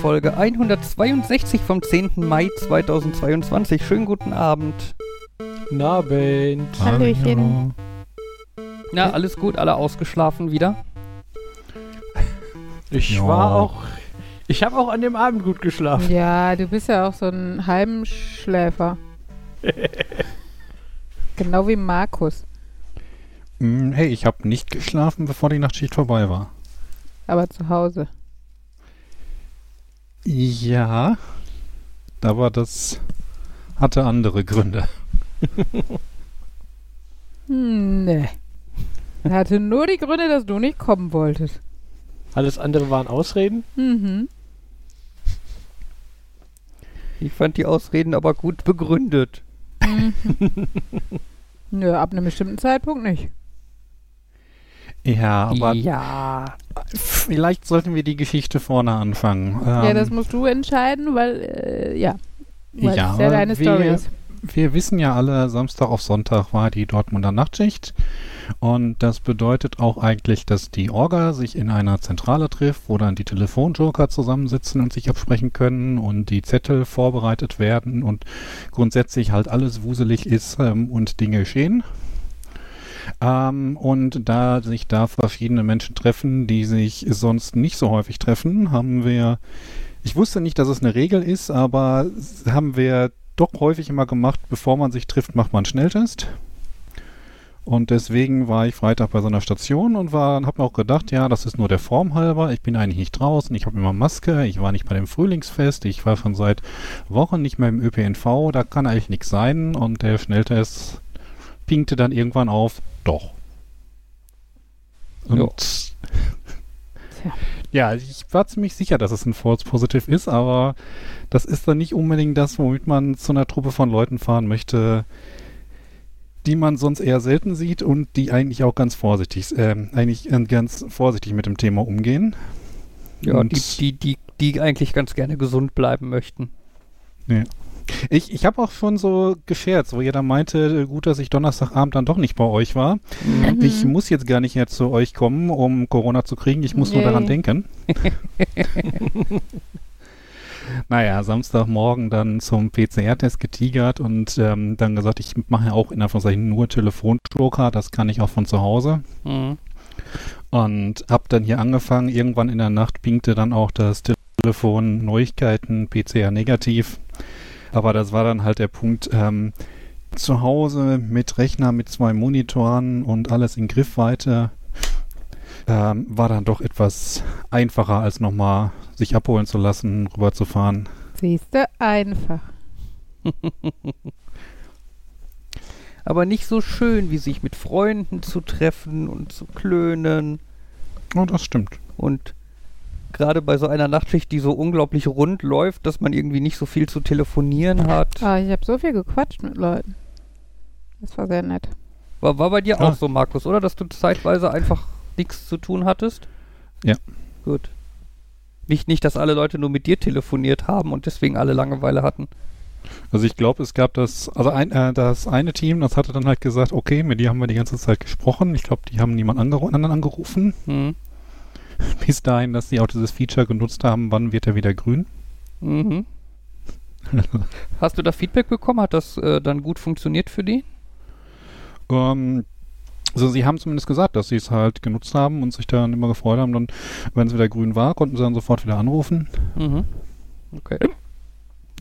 Folge 162 vom 10. Mai 2022. Schönen guten Abend. Guten Abend. Hallöchen. Na, alles gut, alle ausgeschlafen wieder? Ich Ja. war auch. Ich habe auch an dem Abend gut geschlafen. Ja, du bist ja auch so ein halben Schläfer. genau wie Markus. Hm, Hey, ich habe nicht geschlafen, bevor die Nachtschicht vorbei war. Aber zu Hause. Ja, aber das hatte andere Gründe. Hm, nee. Er hatte nur die Gründe, dass du nicht kommen wolltest. Alles andere waren Ausreden. Mhm. Ich fand die Ausreden aber gut begründet. mhm. Nö, ab einem bestimmten Zeitpunkt nicht. Ja, aber ja. vielleicht sollten wir die Geschichte vorne anfangen. ja, Ähm, das musst du entscheiden, weil, äh, ja. Weil Ja, ja deine wir- Story ist. wir wissen ja alle, Samstag auf Sonntag war die Dortmunder Nachtschicht. Und das bedeutet auch eigentlich, dass die Orga sich in einer Zentrale trifft, wo dann die Telefonjoker zusammensitzen und sich absprechen können und die Zettel vorbereitet werden und grundsätzlich halt alles wuselig ist ähm, und Dinge geschehen. Ähm, und da sich da verschiedene Menschen treffen, die sich sonst nicht so häufig treffen, haben wir, ich wusste nicht, dass es eine Regel ist, aber haben wir doch häufig immer gemacht, bevor man sich trifft, macht man einen Schnelltest. Und deswegen war ich Freitag bei so einer Station und habe mir auch gedacht, ja, das ist nur der Form halber. Ich bin eigentlich nicht draußen, ich habe immer Maske, ich war nicht bei dem Frühlingsfest, ich war schon seit Wochen nicht mehr im ÖPNV, da kann eigentlich nichts sein. Und der Schnelltest pinkte dann irgendwann auf, doch. Und. Tja. ja, ich war ziemlich sicher, dass es ein False Positive ist, aber das ist dann nicht unbedingt das, womit man zu einer Truppe von Leuten fahren möchte, die man sonst eher selten sieht und die eigentlich auch ganz vorsichtig, ähm, eigentlich äh, ganz vorsichtig mit dem Thema umgehen. Ja, Und- die, die, die, die eigentlich ganz gerne gesund bleiben möchten. Ich, ich habe auch schon so gescherzt, wo jeder meinte, gut, dass ich Donnerstagabend dann doch nicht bei euch war. Mhm. Ich muss jetzt gar nicht mehr zu euch kommen, um Corona zu kriegen. Ich muss nur Yay. daran denken. naja, Samstagmorgen dann zum PCR-Test getigert und ähm, dann gesagt, ich mache ja auch in Anführungszeichen nur Telefonjoker, das kann ich auch von zu Hause. Mhm. Und hab dann hier angefangen. Irgendwann in der Nacht pinkte dann auch das Telefon Neuigkeiten, PCR negativ. Aber das war dann halt der Punkt, ähm, zu Hause mit Rechner, mit zwei Monitoren und alles in Griffweite, ähm, war dann doch etwas einfacher, als nochmal sich abholen zu lassen, rüberzufahren. Siehste, einfach. Aber nicht so schön, wie sich mit Freunden zu treffen und zu klönen. Oh, das stimmt. Und gerade bei so einer Nachtschicht, die so unglaublich rund läuft, dass man irgendwie nicht so viel zu telefonieren hat. Ah, ich habe so viel gequatscht mit Leuten. Das war sehr nett. War, war bei dir Ah. auch so, Markus, oder? Dass du zeitweise einfach nichts zu tun hattest? Ja. Gut. Nicht, nicht, dass alle Leute nur mit dir telefoniert haben und deswegen alle Langeweile hatten. Also ich glaube, es gab das, also ein, äh, das eine Team, das hatte dann halt gesagt, okay, mit dir haben wir die ganze Zeit gesprochen. Ich glaube, die haben niemand angeru anderen angerufen. Hm. Bis dahin, dass sie auch dieses Feature genutzt haben, wann wird er wieder grün. Mhm. Hast du da Feedback bekommen? Hat das äh, dann gut funktioniert für die? Ähm, also sie haben zumindest gesagt, dass sie es halt genutzt haben und sich dann immer gefreut haben. Dann, wenn es wieder grün war, konnten sie dann sofort wieder anrufen. Mhm. Okay.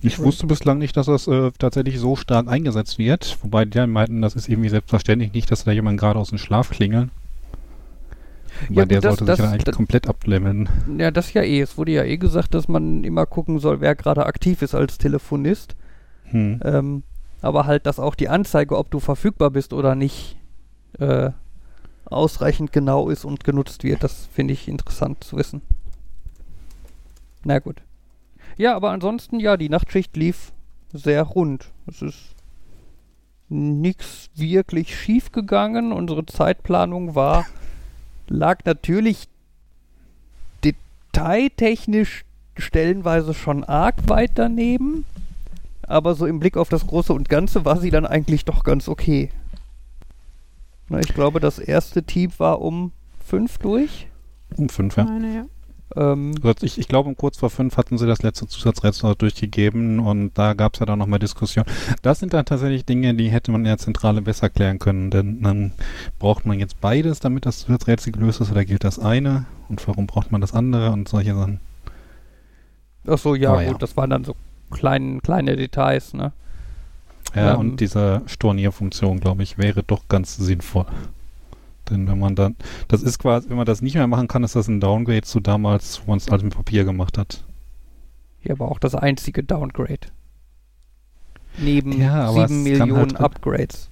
Ich wusste bislang nicht, dass das äh, tatsächlich so stark eingesetzt wird. Wobei die dann meinten, das ist irgendwie selbstverständlich nicht, dass da jemand gerade aus dem Schlaf klingeln. Gut, der das- sollte das- sich dann eigentlich das- komplett ablemmeln. Ja, das ja eh. Es wurde ja eh gesagt, dass man immer gucken soll, wer gerade aktiv ist als Telefonist. Hm. Ähm, aber halt, dass auch die Anzeige, ob du verfügbar bist oder nicht, äh, ausreichend genau ist und genutzt wird. Das finde ich interessant zu wissen. Na gut. Ja, aber ansonsten, ja, die Nachtschicht lief sehr rund. Es ist nichts wirklich schief gegangen. Unsere Zeitplanung war, lag natürlich detailtechnisch stellenweise schon arg weit daneben. Aber so im Blick auf das Große und Ganze war sie dann eigentlich doch ganz okay. Na, ich glaube, das erste Team war um fünf durch. Um fünf, ja. Meine, ja. Ähm, Also ich, ich glaube, um kurz vor fünf hatten sie das letzte Zusatzrätsel durchgegeben und da gab es ja dann nochmal Diskussion. Das sind dann tatsächlich Dinge, die hätte man in der Zentrale besser klären können, denn dann braucht man jetzt beides, damit das Zusatzrätsel gelöst ist, oder gilt das eine und warum braucht man das andere und solche Sachen. ach so, ja, Aber gut, ja. das waren dann so klein, kleine Details, ne? Ja, Ähm. und diese Stornierfunktion, glaube ich, wäre doch ganz sinnvoll. Denn wenn man dann, das ist quasi, wenn man das nicht mehr machen kann, ist das ein Downgrade zu damals, wo man es alles mit Papier gemacht hat. Hier aber auch das einzige Downgrade. Neben Ja, sieben Millionen halt- Upgrades.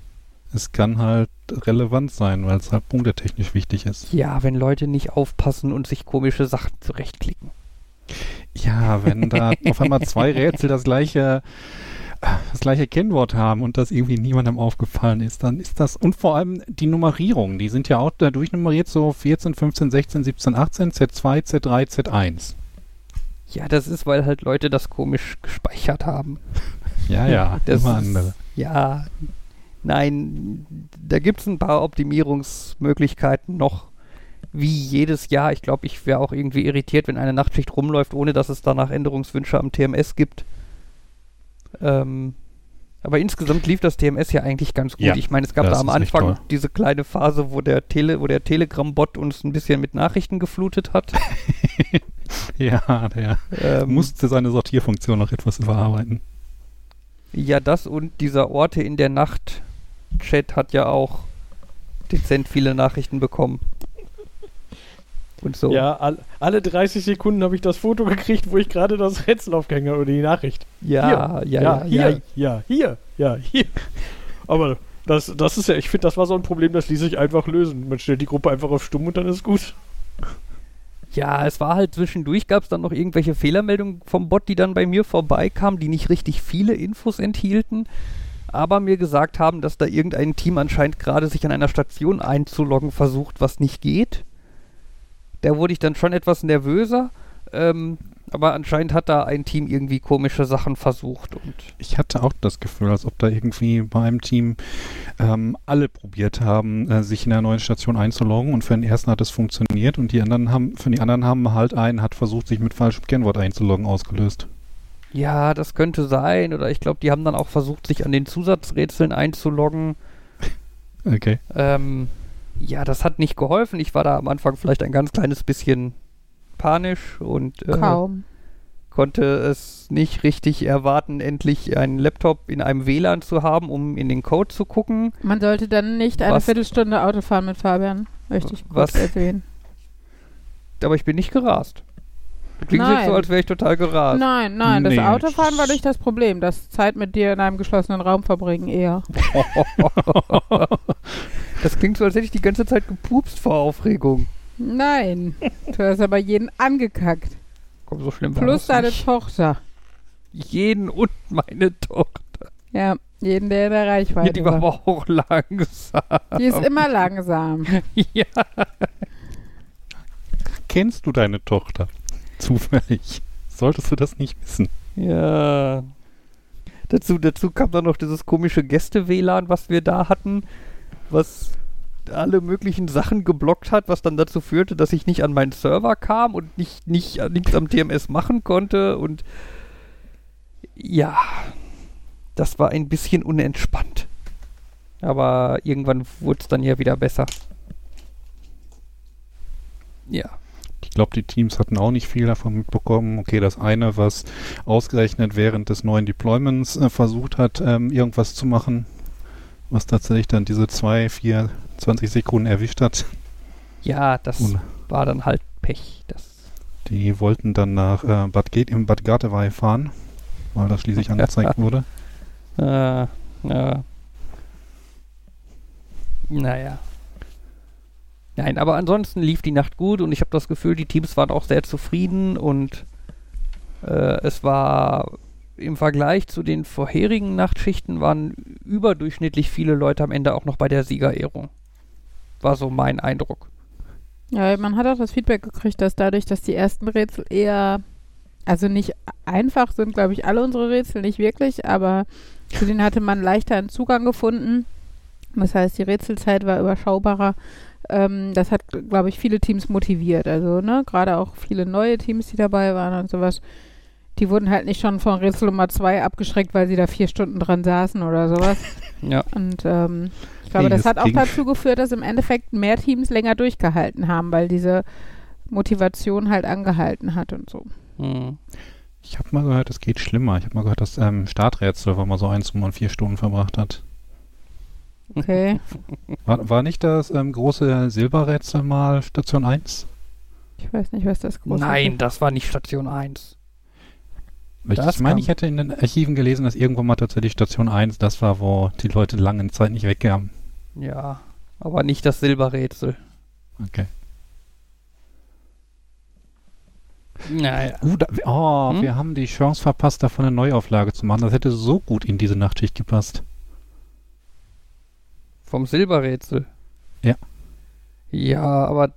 Es kann halt relevant sein, weil es halt punktetechnisch wichtig ist. Ja, wenn Leute nicht aufpassen und sich komische Sachen zurechtklicken. Ja, wenn da auf einmal zwei Rätsel das gleiche, das gleiche Kennwort haben und das irgendwie niemandem aufgefallen ist, dann ist das, und vor allem die Nummerierung, die sind ja auch da durchnummeriert, so 14, 15, 16, 17, 18, Z2, Z3, Z1. Ja, das ist, weil halt Leute das komisch gespeichert haben. Ja, ja, Das immer ist- andere. Ja, nein, da gibt es ein paar Optimierungsmöglichkeiten noch. Wie jedes Jahr. Ich glaube, ich wäre auch irgendwie irritiert, wenn eine Nachtschicht rumläuft, ohne dass es danach Änderungswünsche am TMS gibt. Ähm, aber insgesamt lief das TMS ja eigentlich ganz gut. Ja, ich meine, es gab da am Anfang diese kleine Phase, wo der, Tele, wo der Telegram-Bot uns ein bisschen mit Nachrichten geflutet hat. Ja, der Ähm, musste seine Sortierfunktion noch etwas überarbeiten. Ja, das und dieser Orte in der Nacht Chat hat ja auch dezent viele Nachrichten bekommen. Und so. Ja, all, alle 30 Sekunden habe ich das Foto gekriegt, wo ich gerade das Rätsel aufgehänge oder die Nachricht. ja, hier, ja, ja, hier, ja, ja, hier, ja, hier. Aber das, das ist ja, ich finde, das war so ein Problem, das ließ sich einfach lösen. Man stellt die Gruppe einfach auf stumm und dann ist gut. Ja, es war halt zwischendurch, gab es dann noch irgendwelche Fehlermeldungen vom Bot, die dann bei mir vorbeikamen, die nicht richtig viele Infos enthielten, aber mir gesagt haben, dass da irgendein Team anscheinend gerade sich an einer Station einzuloggen versucht, was nicht geht. Da wurde ich dann schon etwas nervöser, ähm, aber anscheinend hat da ein Team irgendwie komische Sachen versucht und Ich hatte auch das Gefühl, als ob da irgendwie bei einem Team ähm, alle probiert haben, äh, sich in der neuen Station einzuloggen und für den ersten hat es funktioniert und die anderen haben, für die anderen haben halt einen hat versucht, sich mit falschem Kennwort einzuloggen, ausgelöst. Ja, das könnte sein. Oder ich glaube, die haben dann auch versucht, sich an den Zusatzrätseln einzuloggen. Okay. Ähm, ja, das hat nicht geholfen. Ich war da am Anfang vielleicht ein ganz kleines bisschen panisch und äh, Kaum. konnte es nicht richtig erwarten, endlich einen Laptop in einem WLAN zu haben, um in den Code zu gucken. Man sollte dann nicht eine Was- Viertelstunde Auto fahren mit Fabian. Möchte ich kurz Was? erwähnen. Aber ich bin nicht gerast. Klingt Nein. so, als wäre ich total gerast. Nein, nein, das Nee. Autofahren war nicht das Problem. Das Zeit mit dir in einem geschlossenen Raum verbringen eher. Das klingt so, als hätte ich die ganze Zeit gepupst vor Aufregung. Nein, du hast aber jeden angekackt. Komm, so schlimm war Plus das deine nicht. Tochter. Jeden und meine Tochter. Ja, jeden, der in der Ja, Reichweite die war war. aber auch langsam. Die ist immer langsam. ja. Kennst du deine Tochter? Zufällig. Solltest du das nicht wissen? Ja. Dazu, dazu kam dann noch dieses komische Gäste-WLAN, was wir da hatten, was alle möglichen Sachen geblockt hat, was dann dazu führte, dass ich nicht an meinen Server kam und nicht, nicht nichts am TMS machen konnte und ja, das war ein bisschen unentspannt. Aber irgendwann wurde es dann ja wieder besser. Ja. Ich glaube, die Teams hatten auch nicht viel davon mitbekommen. Okay, das eine, was ausgerechnet während des neuen Deployments äh, versucht hat, ähm, irgendwas zu machen, was tatsächlich dann diese zwei, vier, 20 Sekunden erwischt hat. Ja, das Und war dann halt Pech. Das die wollten dann nach äh, Bad, Ge im Bad Gartewey fahren, weil das schließlich angezeigt wurde. Äh, ja. Naja. Nein, aber ansonsten lief die Nacht gut und ich habe das Gefühl, die Teams waren auch sehr zufrieden und äh, es war im Vergleich zu den vorherigen Nachtschichten waren überdurchschnittlich viele Leute am Ende auch noch bei der Siegerehrung. War so mein Eindruck. Ja, man hat auch das Feedback gekriegt, dass dadurch, dass die ersten Rätsel eher, also nicht einfach sind, glaube ich, alle unsere Rätsel nicht wirklich, aber zu denen hatte man leichter einen Zugang gefunden, Das heißt, die Rätselzeit war überschaubarer. Ähm, das hat, glaube ich, viele Teams motiviert. Also, ne, gerade auch viele neue Teams, die dabei waren und sowas. Die wurden halt nicht schon von Rätsel Nummer 2 abgeschreckt, weil sie da vier Stunden dran saßen oder sowas. Ja. Und ähm, ich glaube, Nee, das das hat auch dazu geführt, dass im Endeffekt mehr Teams länger durchgehalten haben, weil diese Motivation halt angehalten hat und so. Hm. Ich habe mal gehört, es geht schlimmer. Ich habe mal gehört, dass ähm, Starträtsel, wo man so eins, wo man vier Stunden verbracht hat. Okay. War, war nicht das ähm, große Silberrätsel mal Station 1? Ich weiß nicht, was das große Nein, das war nicht Station 1. Ich, ich meine, ich hätte in den Archiven gelesen, dass irgendwann mal tatsächlich Station 1 das war, wo die Leute lange Zeit nicht wegkamen. Ja, aber nicht das Silberrätsel. Okay. Naja. Uh, da, oh, Hm? wir haben die Chance verpasst, davon eine Neuauflage zu machen. Das hätte so gut in diese Nachtschicht gepasst. Vom Silberrätsel. Ja. Ja, aber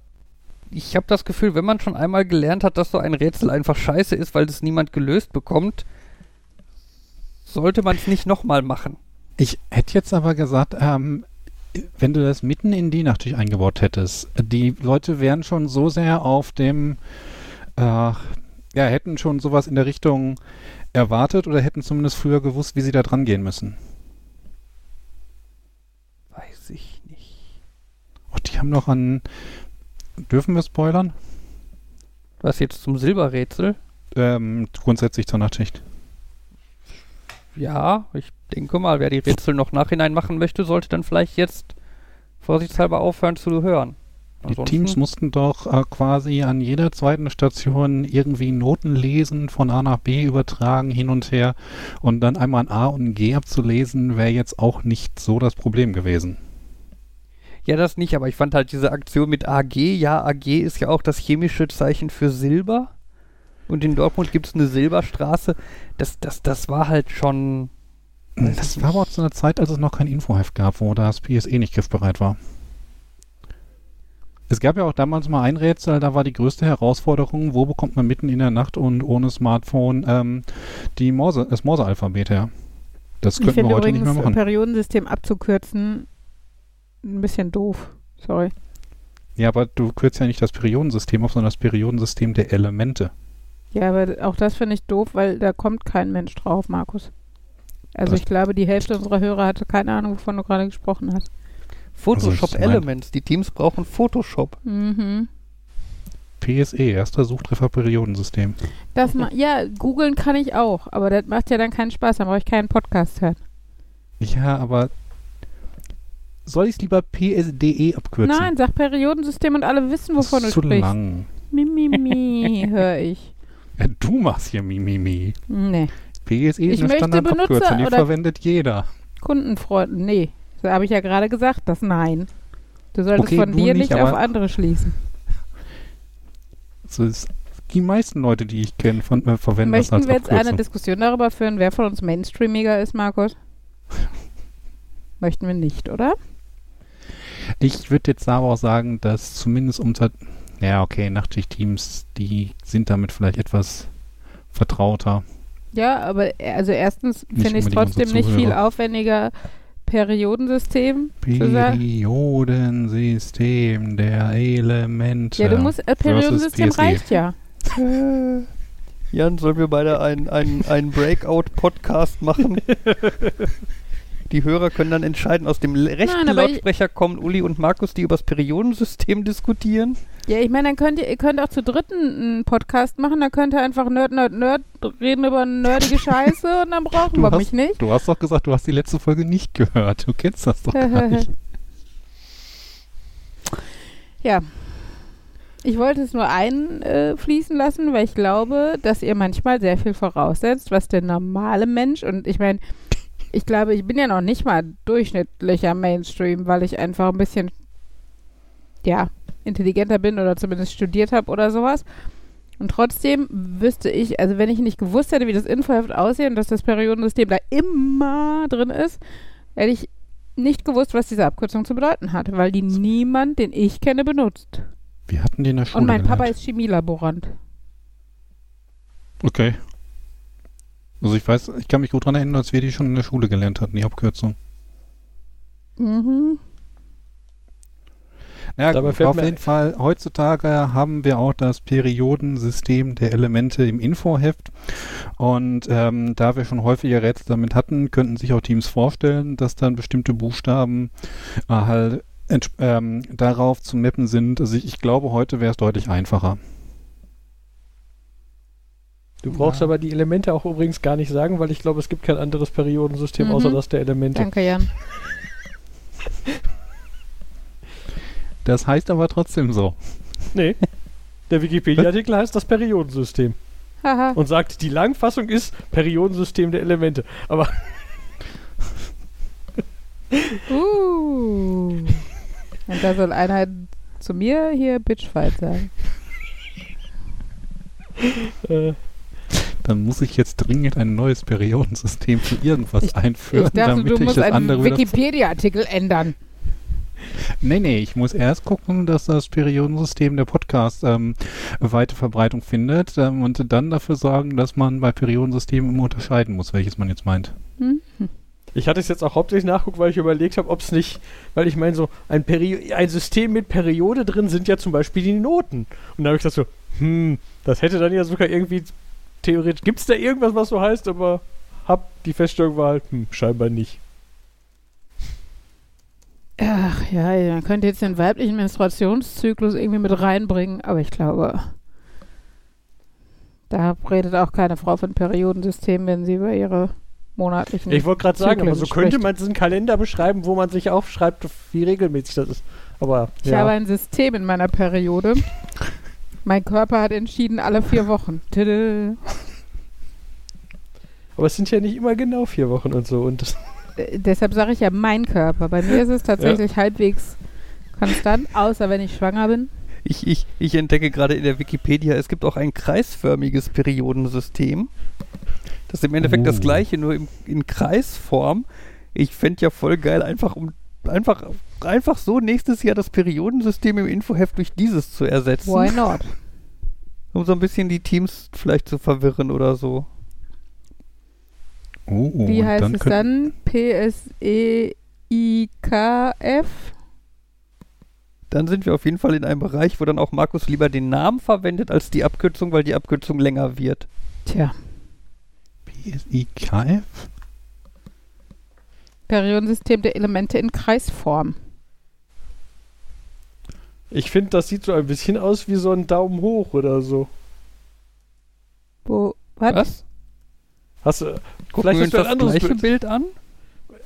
ich habe das Gefühl, wenn man schon einmal gelernt hat, dass so ein Rätsel einfach scheiße ist, weil es niemand gelöst bekommt, sollte man es nicht nochmal machen. Ich hätte jetzt aber gesagt, ähm, wenn du das mitten in die Nachtschicht eingebaut hättest, die Leute wären schon so sehr auf dem, äh, ja, hätten schon sowas in der Richtung erwartet oder hätten zumindest früher gewusst, wie sie da dran gehen müssen. Weiß ich nicht. Oh, die haben noch an, dürfen wir spoilern? Was jetzt zum Silberrätsel? Ähm, grundsätzlich zur Nachtschicht. Ja, ich denke mal, wer die Rätsel noch nachhinein machen möchte, sollte dann vielleicht jetzt vorsichtshalber aufhören zu hören. Die Ansonsten- Teams mussten doch äh, quasi an jeder zweiten Station irgendwie Noten lesen, von A nach B übertragen, hin und her. Und dann einmal ein A und ein G abzulesen, wäre jetzt auch nicht so das Problem gewesen. Ja, das nicht, aber ich fand halt diese Aktion mit AG, ja, AG ist ja auch das chemische Zeichen für Silber. Und in Dortmund gibt es eine Silberstraße. Das, das, das war halt schon. Weiß Das war aber auch zu einer Zeit, als es noch kein Infoheft gab, wo das PSE nicht griffbereit war. Es gab ja auch damals mal ein Rätsel, da war die größte Herausforderung, wo bekommt man mitten in der Nacht und ohne Smartphone ähm, die Morse, das Morse-Alphabet her. Das könnten wir finde heute nicht übrigens, mehr machen. Periodensystem abzukürzen, ein bisschen doof. Sorry. Ja, aber du kürzt ja nicht das Periodensystem auf, sondern das Periodensystem der Elemente. Ja, aber auch das finde ich doof, weil da kommt kein Mensch drauf, Markus. Also Das- ich glaube, die Hälfte unserer Hörer hatte keine Ahnung, wovon du gerade gesprochen hast. Photoshop Also Elements. Die Teams brauchen Photoshop. Mhm. PSE, erster Suchtreffer Periodensystem. Das ja, googeln kann ich auch, aber das macht ja dann keinen Spaß, dann brauche ich keinen Podcast hören. Ja, aber soll ich es lieber PSDE abkürzen? Nein, sag Periodensystem und alle wissen, wovon das ist du zu sprichst. lang. Mimimi, höre ich. Ja, du machst hier Mimimi. Nee. PSE ist Ich eine Standardabkürzung, die verwendet jeder. Kundenfreund, nee. Da habe ich ja gerade gesagt, das Nein. Du solltest Okay, von dir nicht, nicht auf andere schließen. So ist die meisten Leute, die ich kenne, äh, verwenden das Möchten als wir jetzt eine. Diskussion darüber führen, wer von uns Mainstreamiger ist, Markus? Möchten wir nicht, oder? Ich würde jetzt aber auch sagen, dass zumindest unter, ja okay, Nachtschicht-Teams, die sind damit vielleicht etwas vertrauter. Ja, aber äh, also erstens finde ich es trotzdem nicht viel aufwendiger Periodensystem. Periodensystem der Elemente. Ja, du musst, äh, Periodensystem PSE. reicht ja. Äh, Jan, sollen wir beide einen ein Breakout-Podcast machen? Die Hörer können dann entscheiden, aus dem rechten Nein, Lautsprecher kommen Uli und Markus, die über das Periodensystem diskutieren. Ja, ich meine, dann könnt ihr, ihr könnt auch zu dritten einen Podcast machen, dann könnt ihr einfach Nerd, Nerd, Nerd reden über nerdige Scheiße und dann brauchen Du wir hast- mich nicht. Du hast doch gesagt, du hast die letzte Folge nicht gehört. Du kennst das doch gar nicht. Ja. Ich wollte es nur einfließen lassen, weil ich glaube, dass ihr manchmal sehr viel voraussetzt, was der normale Mensch und ich meine, ich glaube, ich bin ja noch nicht mal durchschnittlicher Mainstream, weil ich einfach ein bisschen, ja, intelligenter bin oder zumindest studiert habe oder sowas. Und trotzdem wüsste ich, also wenn ich nicht gewusst hätte, wie das Infoheft aussieht und dass das Periodensystem da immer drin ist, hätte ich nicht gewusst, was diese Abkürzung zu bedeuten hat, weil die niemand, den ich kenne, benutzt. Wir hatten die in der Schule Und mein Papa gelernt. ist Chemielaborant. Okay. Also ich weiß, ich kann mich gut daran erinnern, als wir die schon in der Schule gelernt hatten, die Abkürzung. Mhm. Ja, Dabei auf jeden Fall, heutzutage haben wir auch das Periodensystem der Elemente im Infoheft. Und ähm, da wir schon häufiger Rätsel damit hatten, könnten sich auch Teams vorstellen, dass dann bestimmte Buchstaben äh, halt ähm, darauf zu mappen sind. Also ich, ich glaube, heute wäre es deutlich einfacher. Du brauchst Ja. aber die Elemente auch übrigens gar nicht sagen, weil ich glaube, es gibt kein anderes Periodensystem Mhm. außer das der Elemente. Danke, Jan. Das heißt aber trotzdem so. Nee. Der Wikipedia-Artikel heißt das Periodensystem Haha. und sagt, die Langfassung ist Periodensystem der Elemente. Aber Uh. Und da soll einer zu mir hier Bitchfight sagen. äh, Dann muss ich jetzt dringend ein neues Periodensystem für irgendwas Ich- einführen, Ich dachte, damit du ich musst das einen andere wieder Wikipedia-Artikel ändern. Nee, nee, ich muss erst gucken, dass das Periodensystem der Podcast ähm, weite Verbreitung findet ähm, und dann dafür sorgen, dass man bei Periodensystemen immer unterscheiden muss, welches man jetzt meint. Hm? ich hatte es jetzt auch hauptsächlich nachguckt, weil ich überlegt habe, ob es nicht, weil ich meine, so ein, Peri ein System mit Periode drin sind ja zum Beispiel die Noten. Und da habe ich gedacht so, hm, das hätte dann ja sogar irgendwie theoretisch, gibt es da irgendwas, was so heißt, aber hab die Feststellung war halt, hm, scheinbar nicht. Ach ja, man könnte jetzt den weiblichen Menstruationszyklus irgendwie mit reinbringen, aber ich glaube, da redet auch keine Frau von Periodensystem, wenn sie über ihre monatlichen. Ich wollte gerade sagen, aber so Zyklen könnte spricht. man diesen Kalender beschreiben, wo man sich aufschreibt, wie regelmäßig das ist. Aber ich ja. habe ein System in meiner Periode. mein Körper hat entschieden, alle vier Wochen. Tüdel. aber es sind ja nicht immer genau vier Wochen und so. Und das, Äh, deshalb sage ich ja mein Körper. Bei mir ist es tatsächlich halbwegs konstant, außer wenn ich schwanger bin. Ich, ich, ich entdecke gerade in der Wikipedia, es gibt auch ein kreisförmiges Periodensystem. Das ist im Endeffekt das Oh. gleiche, nur im, in Kreisform. Ich fände ja voll geil, einfach um einfach, einfach so nächstes Jahr das Periodensystem im Infoheft durch dieses zu ersetzen. Why not? Um so ein bisschen die Teams vielleicht zu verwirren oder so. Oh, oh, Wie heißt dann es dann? E P-S-E-I-K-F? Dann sind wir auf jeden Fall in einem Bereich, wo dann auch Markus lieber den Namen verwendet als die Abkürzung, weil die Abkürzung länger wird. Tja, PSIKF? Periodensystem der Elemente in Kreisform. Ich finde, das sieht so ein bisschen aus wie so ein Daumen hoch oder so. Wo, was? Was? Hast du, Gucken Vielleicht wir hast uns du ein das anderes gleiche Bild. Bild an?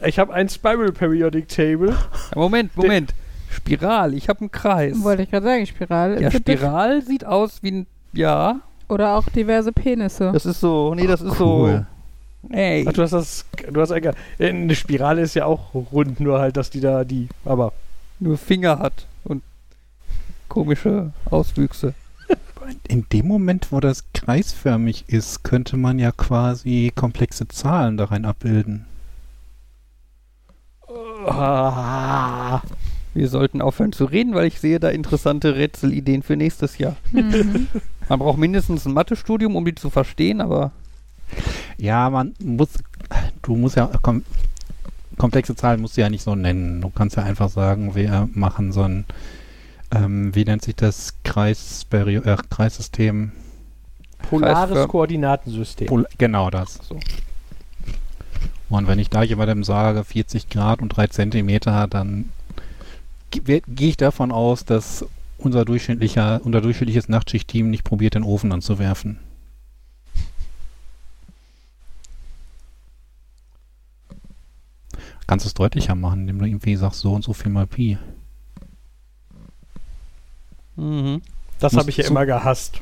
ich habe ein Spiral Periodic Table. Ja, Moment, Moment. Spiral, ich habe einen Kreis. Wollte ich gerade sagen, Spiral. Ja. Spiral sieht aus wie ein. Ja, Oder auch diverse Penisse. das ist so. Nee, das ist Cool. so. Ey. Ach, du hast das, du hast ein, äh, eine Spirale ist ja auch rund, nur halt, dass die da die, aber Nur Finger hat komische Auswüchse. In dem Moment, wo das kreisförmig ist, könnte man ja quasi komplexe Zahlen da rein abbilden. ah, Wir sollten aufhören zu reden, weil ich sehe da interessante Rätselideen für nächstes Jahr. Mhm. Man braucht mindestens ein Mathestudium, um die zu verstehen, aber Ja, man muss, du musst ja, kom komplexe Zahlen musst du ja nicht so nennen. Du kannst ja einfach sagen, wir machen so ein, ähm, wie nennt sich das Kreisperio äh, Kreissystem? polares Kreisförm- Koordinatensystem. Pol genau das. so. Und wenn ich da jemandem sage 40 Grad und 3 Zentimeter, dann ge- gehe ich davon aus, dass unser durchschnittlicher, unser durchschnittliches Nachtschichtteam nicht probiert, den Ofen anzuwerfen. Kannst es deutlicher machen, indem du irgendwie sagst, so und so viel mal Pi. Mhm. Das habe ich ja immer gehasst.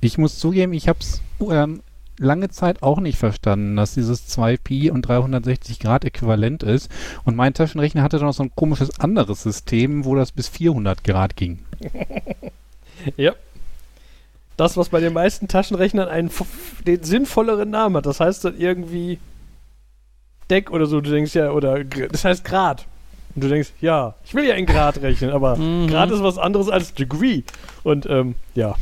Ich muss zugeben, ich habe es ähm, lange Zeit auch nicht verstanden, dass dieses 2 Pi und 360 Grad äquivalent ist. Und mein Taschenrechner hatte dann noch so ein komisches anderes System, wo das bis 400 Grad ging. Ja. Das, was bei den meisten Taschenrechnern einen den sinnvolleren Namen hat. Das heißt dann irgendwie Deck oder so. Du denkst ja, oder das heißt Grad. Und du denkst, ja, ich will ja in Grad rechnen, aber Mhm. Grad ist was anderes als Degree. Und ähm, ja.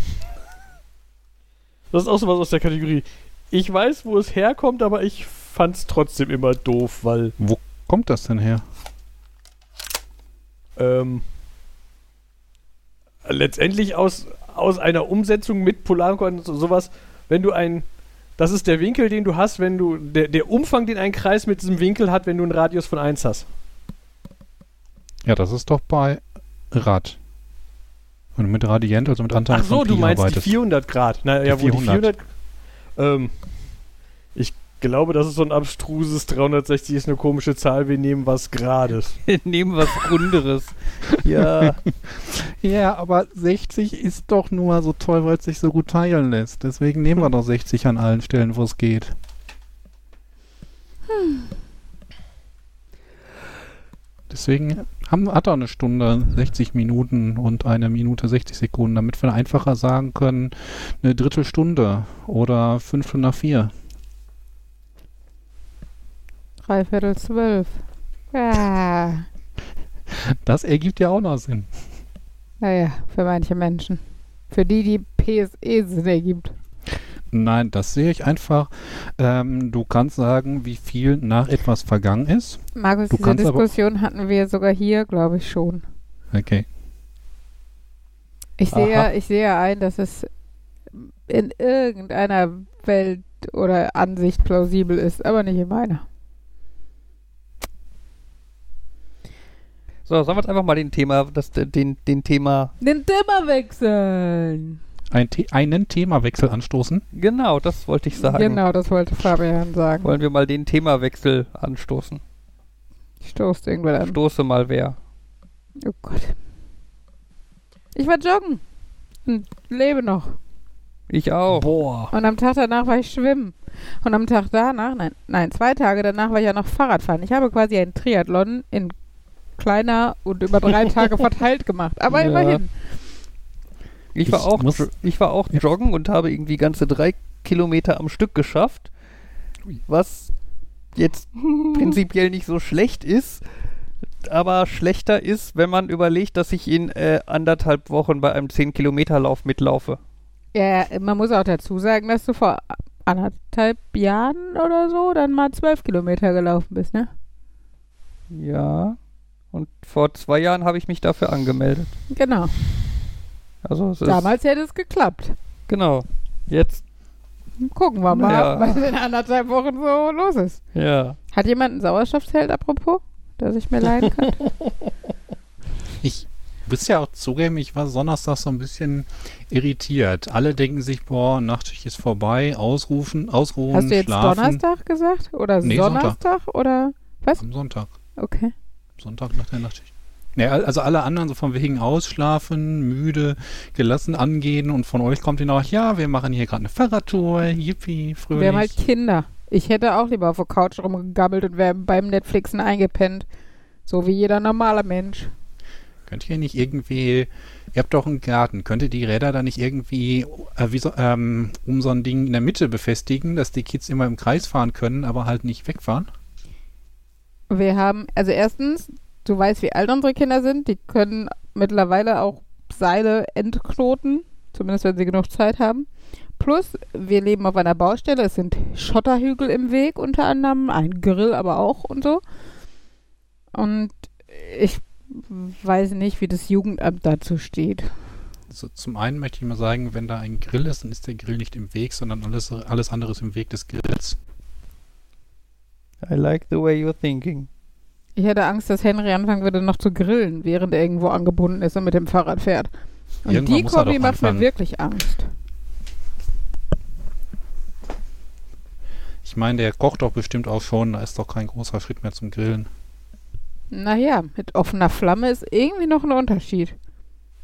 Das ist auch sowas aus der Kategorie. Ich weiß, wo es herkommt, aber ich fand's trotzdem immer doof, weil Wo kommt das denn her? ähm, letztendlich aus, aus einer Umsetzung mit Polarkoordinaten und sowas, wenn du ein, das ist der Winkel, den du hast, wenn du, der, der Umfang, den ein Kreis mit diesem Winkel hat, wenn du einen Radius von 1 hast. Ja, das ist doch bei Rad. Du mit Radient, also mit Anteilen Ach so, von du meinst arbeitest. die 400 Grad. Na, Die ja, wo die 400. 400. Ähm, ich glaube, das ist so ein abstruses 360 ist eine komische Zahl. Wir nehmen was Grades. Nehmen was Runderes. ja, Ja, aber 60 ist doch nur mal so toll, weil es sich so gut teilen lässt. Deswegen nehmen wir doch 60 an allen Stellen, wo es geht. Deswegen haben, hat er eine Stunde 60 Minuten und eine Minute 60 Sekunden, damit wir einfacher sagen können, eine Drittelstunde oder fünf nach vier. Dreiviertel zwölf. Ja. Das ergibt ja auch noch Sinn. Naja, für manche Menschen. Für die, die PSE Sinn ergibt. Nein, das sehe ich einfach. Ähm, du kannst sagen, wie viel nach etwas vergangen ist. Markus, Du diese Diskussion hatten wir sogar hier, glaube ich, schon. Okay. Ich sehe, ich sehe ein, dass es in irgendeiner Welt oder Ansicht plausibel ist, aber nicht in meiner. so, sollen wir jetzt einfach mal den Thema, das, den, den Thema, Den Thema wechseln. Ein The einen Themawechsel anstoßen. genau, das wollte ich sagen. Genau, das wollte Fabian sagen. Wollen wir mal den Themawechsel anstoßen? Stoßt irgendwer an. Stoße mal wer. Oh Gott. Ich war joggen und lebe noch. Ich auch. Boah. Und am Tag danach war ich schwimmen. Und am Tag danach, nein, nein, zwei Tage danach war ich ja noch Fahrradfahren. Ich habe quasi einen Triathlon in kleiner und über drei Tage verteilt gemacht. Aber Ja. immerhin. Ich war Ich auch, muss- jo- ich war auch Ja. joggen und habe irgendwie ganze drei Kilometer am Stück geschafft. Was jetzt prinzipiell nicht so schlecht ist, aber schlechter ist, wenn man überlegt, dass ich in äh, anderthalb Wochen bei einem 10-Kilometer-Lauf mitlaufe. Ja, man muss auch dazu sagen, dass du vor anderthalb Jahren oder so dann mal zwölf Kilometer gelaufen bist, ne? Ja. Und vor zwei Jahren habe ich mich dafür angemeldet. Genau. Also es ist, Damals hätte es geklappt. genau. Jetzt, Gucken wir mal, Ja. was in anderthalb Wochen so los ist. ja. Hat jemand ein Sauerstoffzelt, apropos, das ich mir leihen kann? Ich muss ja auch zugeben, ich war Donnerstag so ein bisschen irritiert. Alle denken sich, boah, Nachtschicht ist vorbei, ausrufen, ausruhen, Hast du jetzt schlafen. Donnerstag gesagt? Oder Nee, Donnerstag? Oder? Am Sonntag. Okay. Sonntag nach der Nachtschicht. Ja, also alle anderen so von wegen ausschlafen, müde, gelassen angehen und von euch kommt ihnen auch, ja, wir machen hier gerade eine Fahrradtour, yippie, fröhlich. Wir haben halt Kinder. Ich hätte auch lieber auf der Couch rumgegammelt und wäre beim Netflixen eingepennt. So wie jeder normale Mensch. Könnt ihr nicht irgendwie, ihr habt doch einen Garten, könnt ihr die Räder da nicht irgendwie äh, so, ähm, um so ein Ding in der Mitte befestigen, dass die Kids immer im Kreis fahren können, aber halt nicht wegfahren? Wir haben, also erstens, du weißt, wie alt unsere Kinder sind. Die können mittlerweile auch Seile entknoten, zumindest wenn sie genug Zeit haben. Plus, wir leben auf einer Baustelle. Es sind Schotterhügel im Weg unter anderem, ein Grill aber auch und so. Und ich weiß nicht, wie das Jugendamt dazu steht. Also zum einen möchte ich mal sagen, wenn da ein Grill ist, dann ist der Grill nicht im Weg, sondern alles, alles andere ist im Weg des Grills. I like the way you're thinking. Ich hätte Angst, dass Henry anfangen würde, noch zu grillen, während er irgendwo angebunden ist und mit dem Fahrrad fährt. Und Irgendwann die Kombi macht mir anfangen. wirklich Angst. Ich meine, der kocht doch bestimmt auch schon, da ist doch kein großer Schritt mehr zum Grillen. Naja, mit offener Flamme ist irgendwie noch ein Unterschied.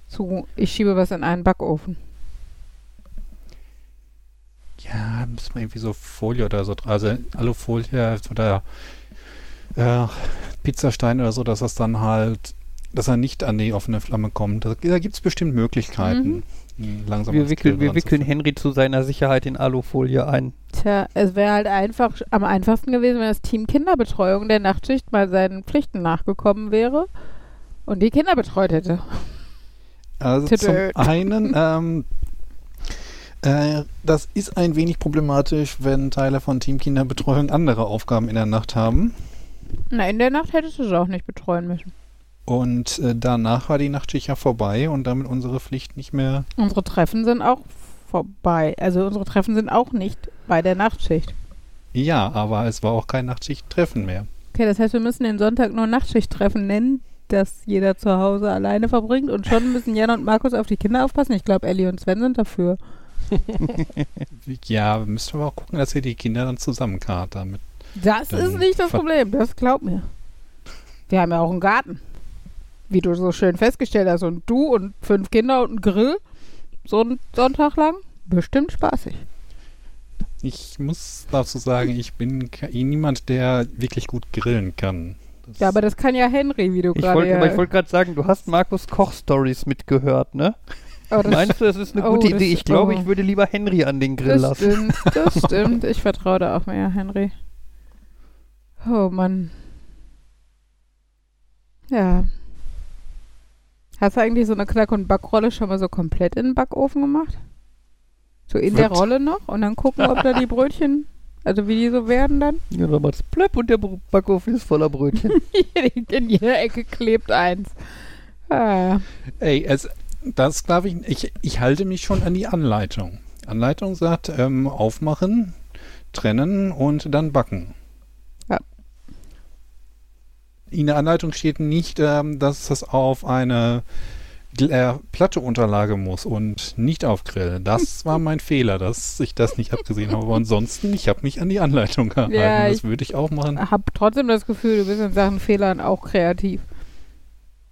Zu, ich schiebe was in einen Backofen. Ja, müssen wir irgendwie so Folie oder so, also Alufolie oder äh, Pizzastein oder so, dass das dann halt, dass er nicht an die offene Flamme kommt. Da, da gibt es bestimmt Möglichkeiten. ihn Langsam Wir wickeln, wir wickeln. Henry zu seiner Sicherheit in Alufolie ein. Tja, es wäre halt einfach am einfachsten gewesen, wenn das Team Kinderbetreuung der Nachtschicht mal seinen Pflichten nachgekommen wäre und die Kinder betreut hätte. Also Titel. zum einen, ähm, äh, das ist ein wenig problematisch, wenn Teile von Team Kinderbetreuung andere Aufgaben in der Nacht haben. Na, in der Nacht hättest du es auch nicht betreuen müssen. Und äh, danach war die Nachtschicht ja vorbei und damit unsere Pflicht nicht mehr. Unsere Treffen sind auch vorbei. Also unsere Treffen sind auch nicht bei der Nachtschicht. Ja, aber es war auch kein Nachtschicht-Treffen mehr. Okay, das heißt, wir müssen den Sonntag nur Nachtschicht-Treffen nennen, das jeder zu Hause alleine verbringt. Und schon müssen Jan und Markus auf die Kinder aufpassen. Ich glaube, Ellie und Sven sind dafür. Ja, müsst aber auch gucken, dass ihr die Kinder dann zusammenkarrt damit. Das ist nicht das Problem, das glaub mir. Wir haben ja auch einen Garten. Wie du so schön festgestellt hast. Und du und fünf Kinder und einen Grill. So einen Sonntag lang. Bestimmt spaßig. Ich muss dazu sagen, ich bin niemand, der wirklich gut grillen kann. Das- Ja, aber das kann ja Henry, wie du Ich gerade. wollte ja- aber ich wollte gerade sagen, du hast Markus Koch-Stories mitgehört, ne? Oh, das Meinst du, das ist eine Oh, gute Idee? Ich glaube, oh. ich würde lieber Henry an den Grill Das lassen. stimmt, das stimmt. Ich vertraue da auch mehr, Henry. Oh Mann. Ja. Hast du eigentlich so eine Knack- und Backrolle schon mal so komplett in den Backofen gemacht? So in der Was? Rolle noch und dann gucken, ob da die Brötchen, also wie die so werden dann? Ja, dann macht's plöpp und der Backofen ist voller Brötchen. in jeder Ecke klebt eins. Ah. Ey, es, das darf ich, ich. Ich halte mich schon an die Anleitung. Anleitung sagt, ähm, aufmachen, trennen und dann backen. In der Anleitung steht nicht, ähm, dass das auf eine äh, platte Unterlage muss und nicht auf Grill. Das war mein Fehler, dass ich das nicht abgesehen habe. Aber ansonsten, ich habe mich an die Anleitung gehalten. Ja, das ich- würde ich auch machen. Hab trotzdem das Gefühl, du bist in Sachen Fehlern auch kreativ.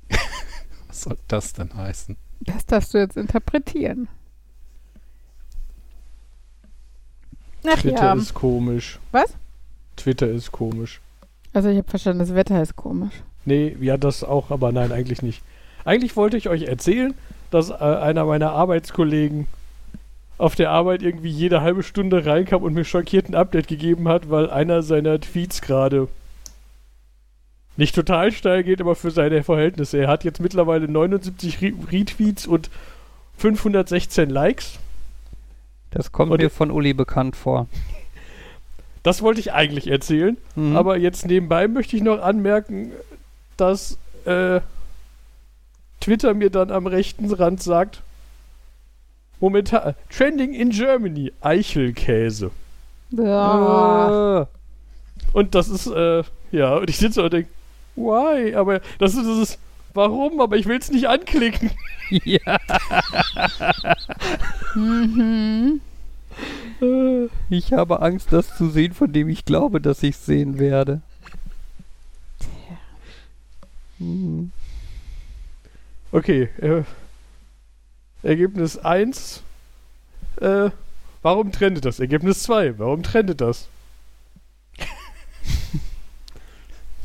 Was soll das denn heißen? Das darfst du jetzt interpretieren. Ach Twitter ja. ist komisch. Was? Twitter ist komisch. Also ich habe verstanden, das Wetter ist komisch. Nee, ja, das auch, aber nein, eigentlich nicht. Eigentlich wollte ich euch erzählen, dass äh, einer meiner Arbeitskollegen auf der Arbeit irgendwie jede halbe Stunde reinkam und mir schockiert ein Update gegeben hat, weil einer seiner Tweets gerade nicht total steil geht, aber für seine Verhältnisse. Er hat jetzt mittlerweile 79 Re Retweets und 516 Likes. Das kommt Und- mir von Uli bekannt vor. Das wollte ich eigentlich erzählen. Mhm. Aber jetzt nebenbei möchte ich noch anmerken, dass äh, Twitter mir dann am rechten Rand sagt, momentan Trending in Germany, Eichelkäse. Ja. Äh, Und das ist, äh, ja, und ich sitze und denke, why? Aber das ist dieses, warum? Aber ich will es nicht anklicken. ja, Mhm. Ich habe Angst, das zu sehen, von dem ich glaube, dass ich es sehen werde. Mhm. Okay, äh, Ergebnis 1, äh, warum trendet das? Ergebnis 2, warum trendet das?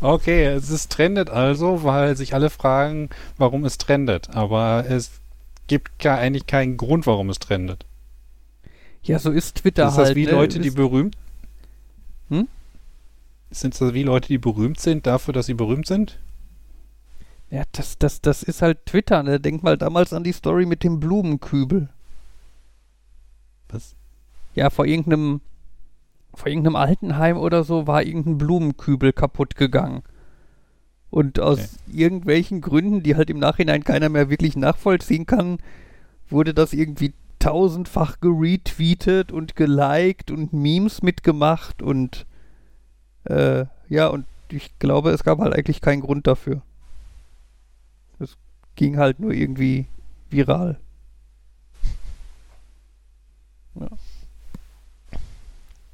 Okay, es ist trendet also, weil sich alle fragen, warum es trendet. Aber es gibt gar eigentlich keinen Grund, warum es trendet. Ja, so ist Twitter ist halt. das wie ne? Leute, die Ist- berühmt Hm? Sind das wie Leute, die berühmt sind, dafür, dass sie berühmt sind? Ja, das, das, das ist halt Twitter, ne? Denk mal damals an die Story mit dem Blumenkübel. Was? Ja, vor irgendeinem, vor irgendeinem Altenheim oder so war irgendein Blumenkübel kaputt gegangen. Und aus Okay. irgendwelchen Gründen, die halt im Nachhinein keiner mehr wirklich nachvollziehen kann, wurde das irgendwie tausendfach geretweetet und geliked und Memes mitgemacht und äh, ja, und ich glaube, es gab halt eigentlich keinen Grund dafür. Es ging halt nur irgendwie viral.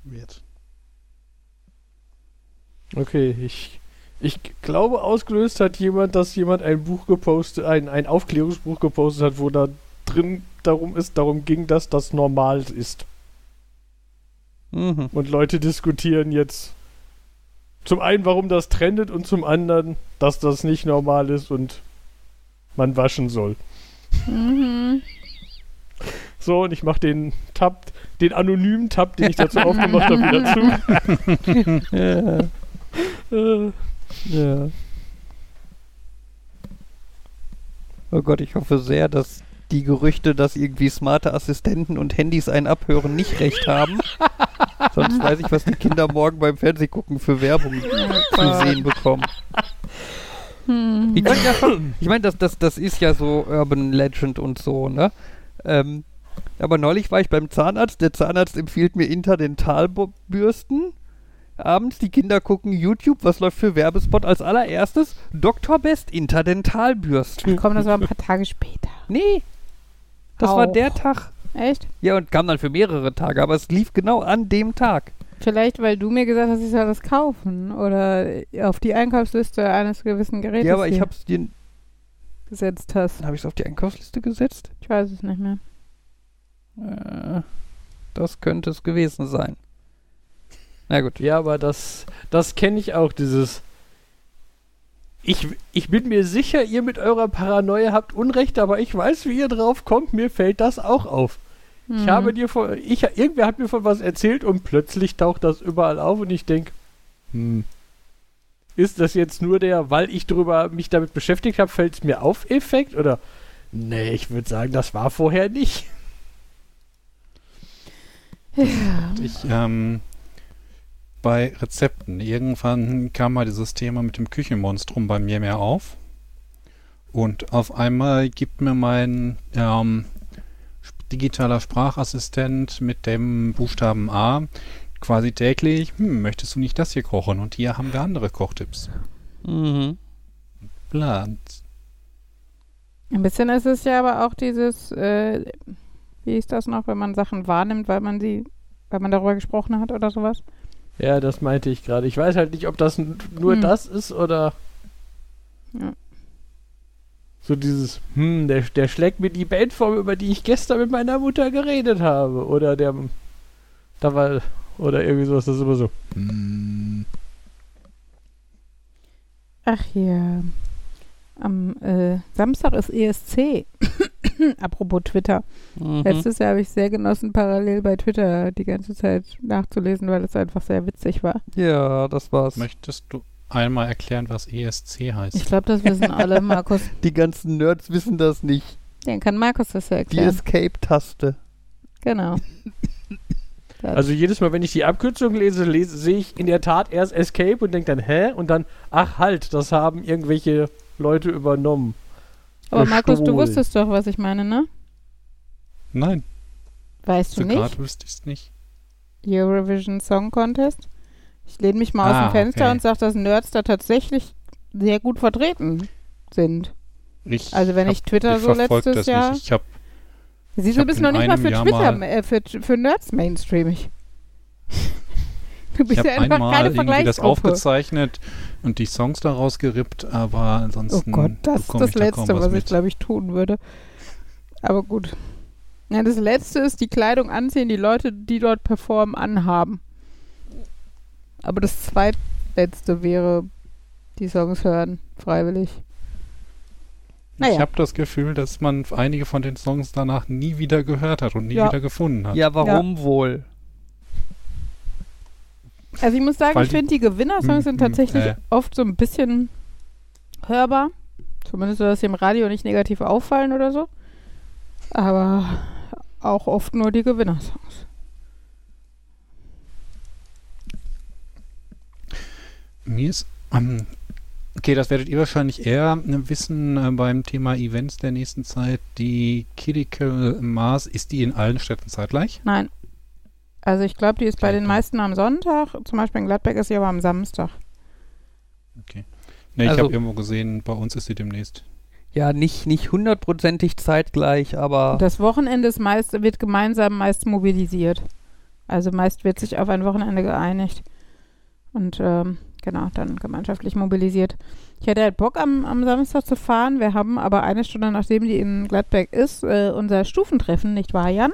Wird. Okay, ich, ich glaube, ausgelöst hat jemand, dass jemand ein Buch gepostet, ein, ein Aufklärungsbuch gepostet hat, wo da drin darum ist, darum ging, dass das normal ist. Mhm. Und Leute diskutieren jetzt zum einen, warum das trendet und zum anderen, dass das nicht normal ist und man waschen soll. Mhm. So, und ich mache den Tab, den anonymen Tab, den ich dazu aufgemacht habe, wieder zu. Ja, Äh, ja. Oh Gott, ich hoffe sehr, dass die Gerüchte, dass irgendwie smarte Assistenten und Handys einen abhören, nicht recht haben. Sonst weiß ich, was die Kinder morgen beim Fernsehgucken für Werbung zu sehen bekommen. Hm. Ja schon, ich meine, das, das, das ist ja so Urban Legend und so, ne? Ähm, aber neulich war ich beim Zahnarzt. Der Zahnarzt empfiehlt mir Interdentalbürsten. Abends, die Kinder gucken YouTube. Was läuft für Werbespot als allererstes? Dr. Best Interdentalbürsten. Komm, das war ein paar Tage später. Nee, das war Auch. der Tag. Echt? Ja, und kam dann für mehrere Tage, aber es lief genau an dem Tag. Vielleicht, weil du mir gesagt hast, ich soll das kaufen oder auf die Einkaufsliste eines gewissen Gerätes ja, aber ich hab's dir. gesetzt hast. Habe ich es auf die Einkaufsliste gesetzt? Ich weiß es nicht mehr. Äh, das könnte es gewesen sein. Na gut. Ja, aber das, das kenne ich auch, dieses. Ich, ich bin mir sicher, ihr mit eurer Paranoia habt Unrecht, aber ich weiß, wie ihr drauf kommt. Mir fällt das auch auf. Ich Mhm. habe dir von. Ich, irgendwer hat mir von was erzählt und plötzlich taucht das überall auf und ich denke, hm. Ist das jetzt nur der, weil ich drüber mich damit beschäftigt habe, fällt es mir auf Effekt? Oder? Nee, ich würde sagen, das war vorher nicht. Ich, ähm, bei Rezepten, irgendwann kam mal dieses Thema mit dem Küchenmonstrum bei mir mehr auf. Und auf einmal gibt mir mein ähm, digitaler Sprachassistent mit dem Buchstaben A quasi täglich, hm, möchtest du nicht das hier kochen? Und hier haben wir andere Kochtipps. Mhm. Plant. Ein bisschen ist es ja aber auch dieses, äh, wie ist das noch, wenn man Sachen wahrnimmt, weil man sie, weil man darüber gesprochen hat oder sowas? Ja, das meinte ich gerade. Ich weiß halt nicht, ob das nur Hm. das ist oder. Ja. So dieses, hm, der, der schlägt mir die Bandform, über die ich gestern mit meiner Mutter geredet habe. Oder der. Da war. Oder irgendwie sowas, das ist immer so. Hm. Ach ja. Am äh, Samstag ist ESC. Apropos Twitter. Mhm. Letztes Jahr habe ich sehr genossen, parallel bei Twitter die ganze Zeit nachzulesen, weil es einfach sehr witzig war. Ja, das war's. Möchtest du einmal erklären, was ESC heißt? Ich glaube, das wissen alle. Markus, Die ganzen Nerds wissen das nicht. den kann Markus das ja Die erklären. Escape-Taste. Genau. Also jedes Mal, wenn ich die Abkürzung lese, lese sehe ich in der Tat erst Escape und denke dann, hä? Und dann, ach halt, das haben irgendwelche Leute übernommen. Aber Markus, du wusstest doch, was ich meine, ne? Nein, Weißt du so nicht? gerade wüsste ich es nicht. Eurovision Song Contest. Ich lehne mich mal aus Ah, dem Fenster okay. und sage, dass Nerds da tatsächlich sehr gut vertreten sind. Ich Also wenn hab- ich Twitter ich so letztes das Jahr- Nicht. Ich habe Siehst du, hab bist noch nicht mal für Jahr Twitter, mal- äh, für, für Nerds mainstreamig. Du Ich bist habe ja einfach einmal keine irgendwie das aufgezeichnet und die Songs daraus gerippt, aber Oh ansonsten Gott, das ist das ich da Letzte, was, ich mit. glaube ich tun würde. Aber gut. Ja, das Letzte ist die Kleidung anziehen, die Leute, die dort performen, anhaben. Aber das Zweitletzte wäre die Songs hören, freiwillig. Ich Naja. habe das Gefühl, dass man einige von den Songs danach nie wieder gehört hat und nie Ja. wieder gefunden hat. Ja, warum wohl? Also ich muss sagen, Weil ich finde, die Gewinnersongs Hm, sind hm, tatsächlich äh. oft so ein bisschen hörbar. Zumindest so, dass sie im Radio nicht negativ auffallen oder so. Aber auch oft nur die Gewinnersongs. Mir ist. Ähm, okay, das werdet ihr wahrscheinlich eher äh, wissen äh, beim Thema Events der nächsten Zeit. Die Critical Mass, ist die in allen Städten zeitgleich? Nein. Also ich glaube, die ist bei Okay, den meisten am Sonntag. Zum Beispiel in Gladbeck ist sie aber am Samstag. Ne, ich Also- habe irgendwo gesehen, bei uns ist sie demnächst. Ja, nicht, nicht hundertprozentig zeitgleich, aber Das Wochenende ist meist, wird gemeinsam meist mobilisiert. Also meist wird sich auf ein Wochenende geeinigt. Und ähm, genau, dann gemeinschaftlich mobilisiert. Ich hätte halt Bock am, am Samstag zu fahren. Wir haben aber eine Stunde, nachdem die in Gladbeck ist, äh, unser Stufentreffen, nicht wahr, Jan?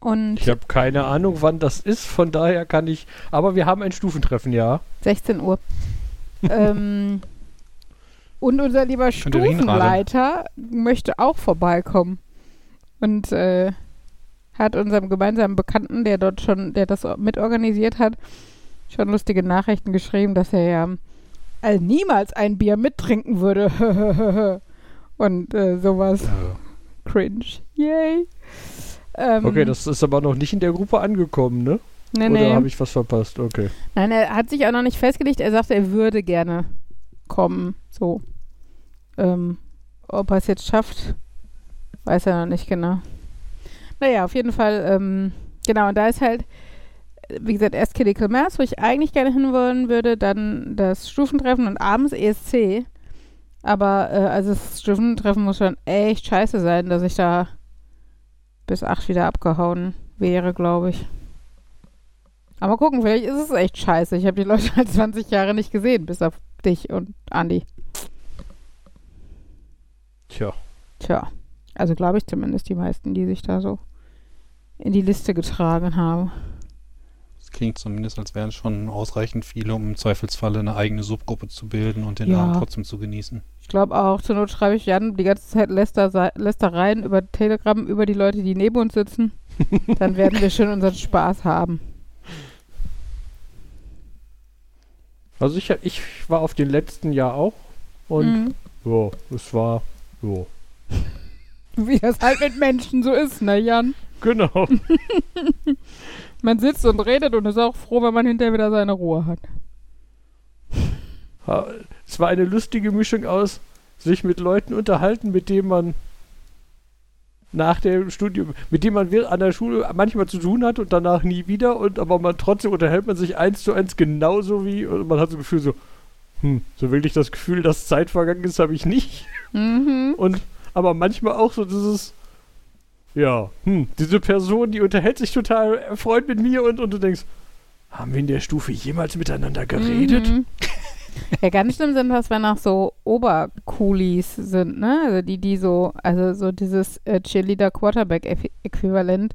Und Ich habe keine Ahnung, wann das ist, von daher kann ich. Aber wir haben ein Stufentreffen, ja. 16 Uhr. ähm, und unser lieber? Stufenleiter möchte auch vorbeikommen. Und äh, hat unserem gemeinsamen Bekannten, der dort schon, der das mitorganisiert hat, schon lustige Nachrichten geschrieben, dass er ja also niemals ein Bier mittrinken würde. Und äh, sowas. Cringe. Yay. Ähm, Okay, das ist aber noch nicht in der Gruppe angekommen, ne? nee, Oder nee. habe ich was verpasst? Okay. Nein, er hat sich auch noch nicht festgelegt. Er sagte, er würde gerne kommen. So. ähm, ob er es jetzt schafft, weiß er noch nicht genau. Naja, auf jeden Fall, ähm, genau, und da ist halt, wie gesagt, erst Critical Mass, wo ich eigentlich gerne hinwollen würde, dann das Stufentreffen und abends ESC. Aber äh, also das Stufentreffen muss schon echt scheiße sein, dass ich da bis acht wieder abgehauen wäre, glaube ich. Aber gucken, vielleicht ist es echt scheiße. Ich habe die Leute halt 20 Jahre nicht gesehen, bis auf dich und Andi. Tja. Tja, also glaube ich zumindest die meisten, die sich da so in die Liste getragen haben. Das klingt zumindest, als wären schon ausreichend viele, um im Zweifelsfalle eine eigene Subgruppe zu bilden und den Ja. Abend trotzdem zu genießen. Ich glaube auch, zur Not schreibe ich Jan die ganze Zeit Läster, Lästereien über Telegram über die Leute, die neben uns sitzen. Dann werden wir schon unseren Spaß haben. Also ich, ich war auf den letzten Jahr auch und Mhm. ja, es war ja. Wie das halt mit Menschen so ist, ne Jan? Genau. Man sitzt und redet und ist auch froh, wenn man hinterher wieder seine Ruhe hat. Ha- Es war eine lustige Mischung aus sich mit Leuten unterhalten, mit denen man nach dem Studium, mit denen man an der Schule manchmal zu tun hat und danach nie wieder und aber man trotzdem unterhält man sich eins zu eins genauso wie und man hat so ein Gefühl so, hm, so wirklich das Gefühl, dass Zeit vergangen ist, habe ich nicht. Mhm. Und aber manchmal auch so dieses, ja, hm, diese Person, die unterhält sich total erfreut mit mir und, und du denkst, haben wir in der Stufe jemals miteinander geredet? Mhm. Ja, ganz schlimm sind das, wenn auch so Obercoolies sind, ne? Also die, die so, also so dieses äh, Cheerleader-Quarterback-Äquivalent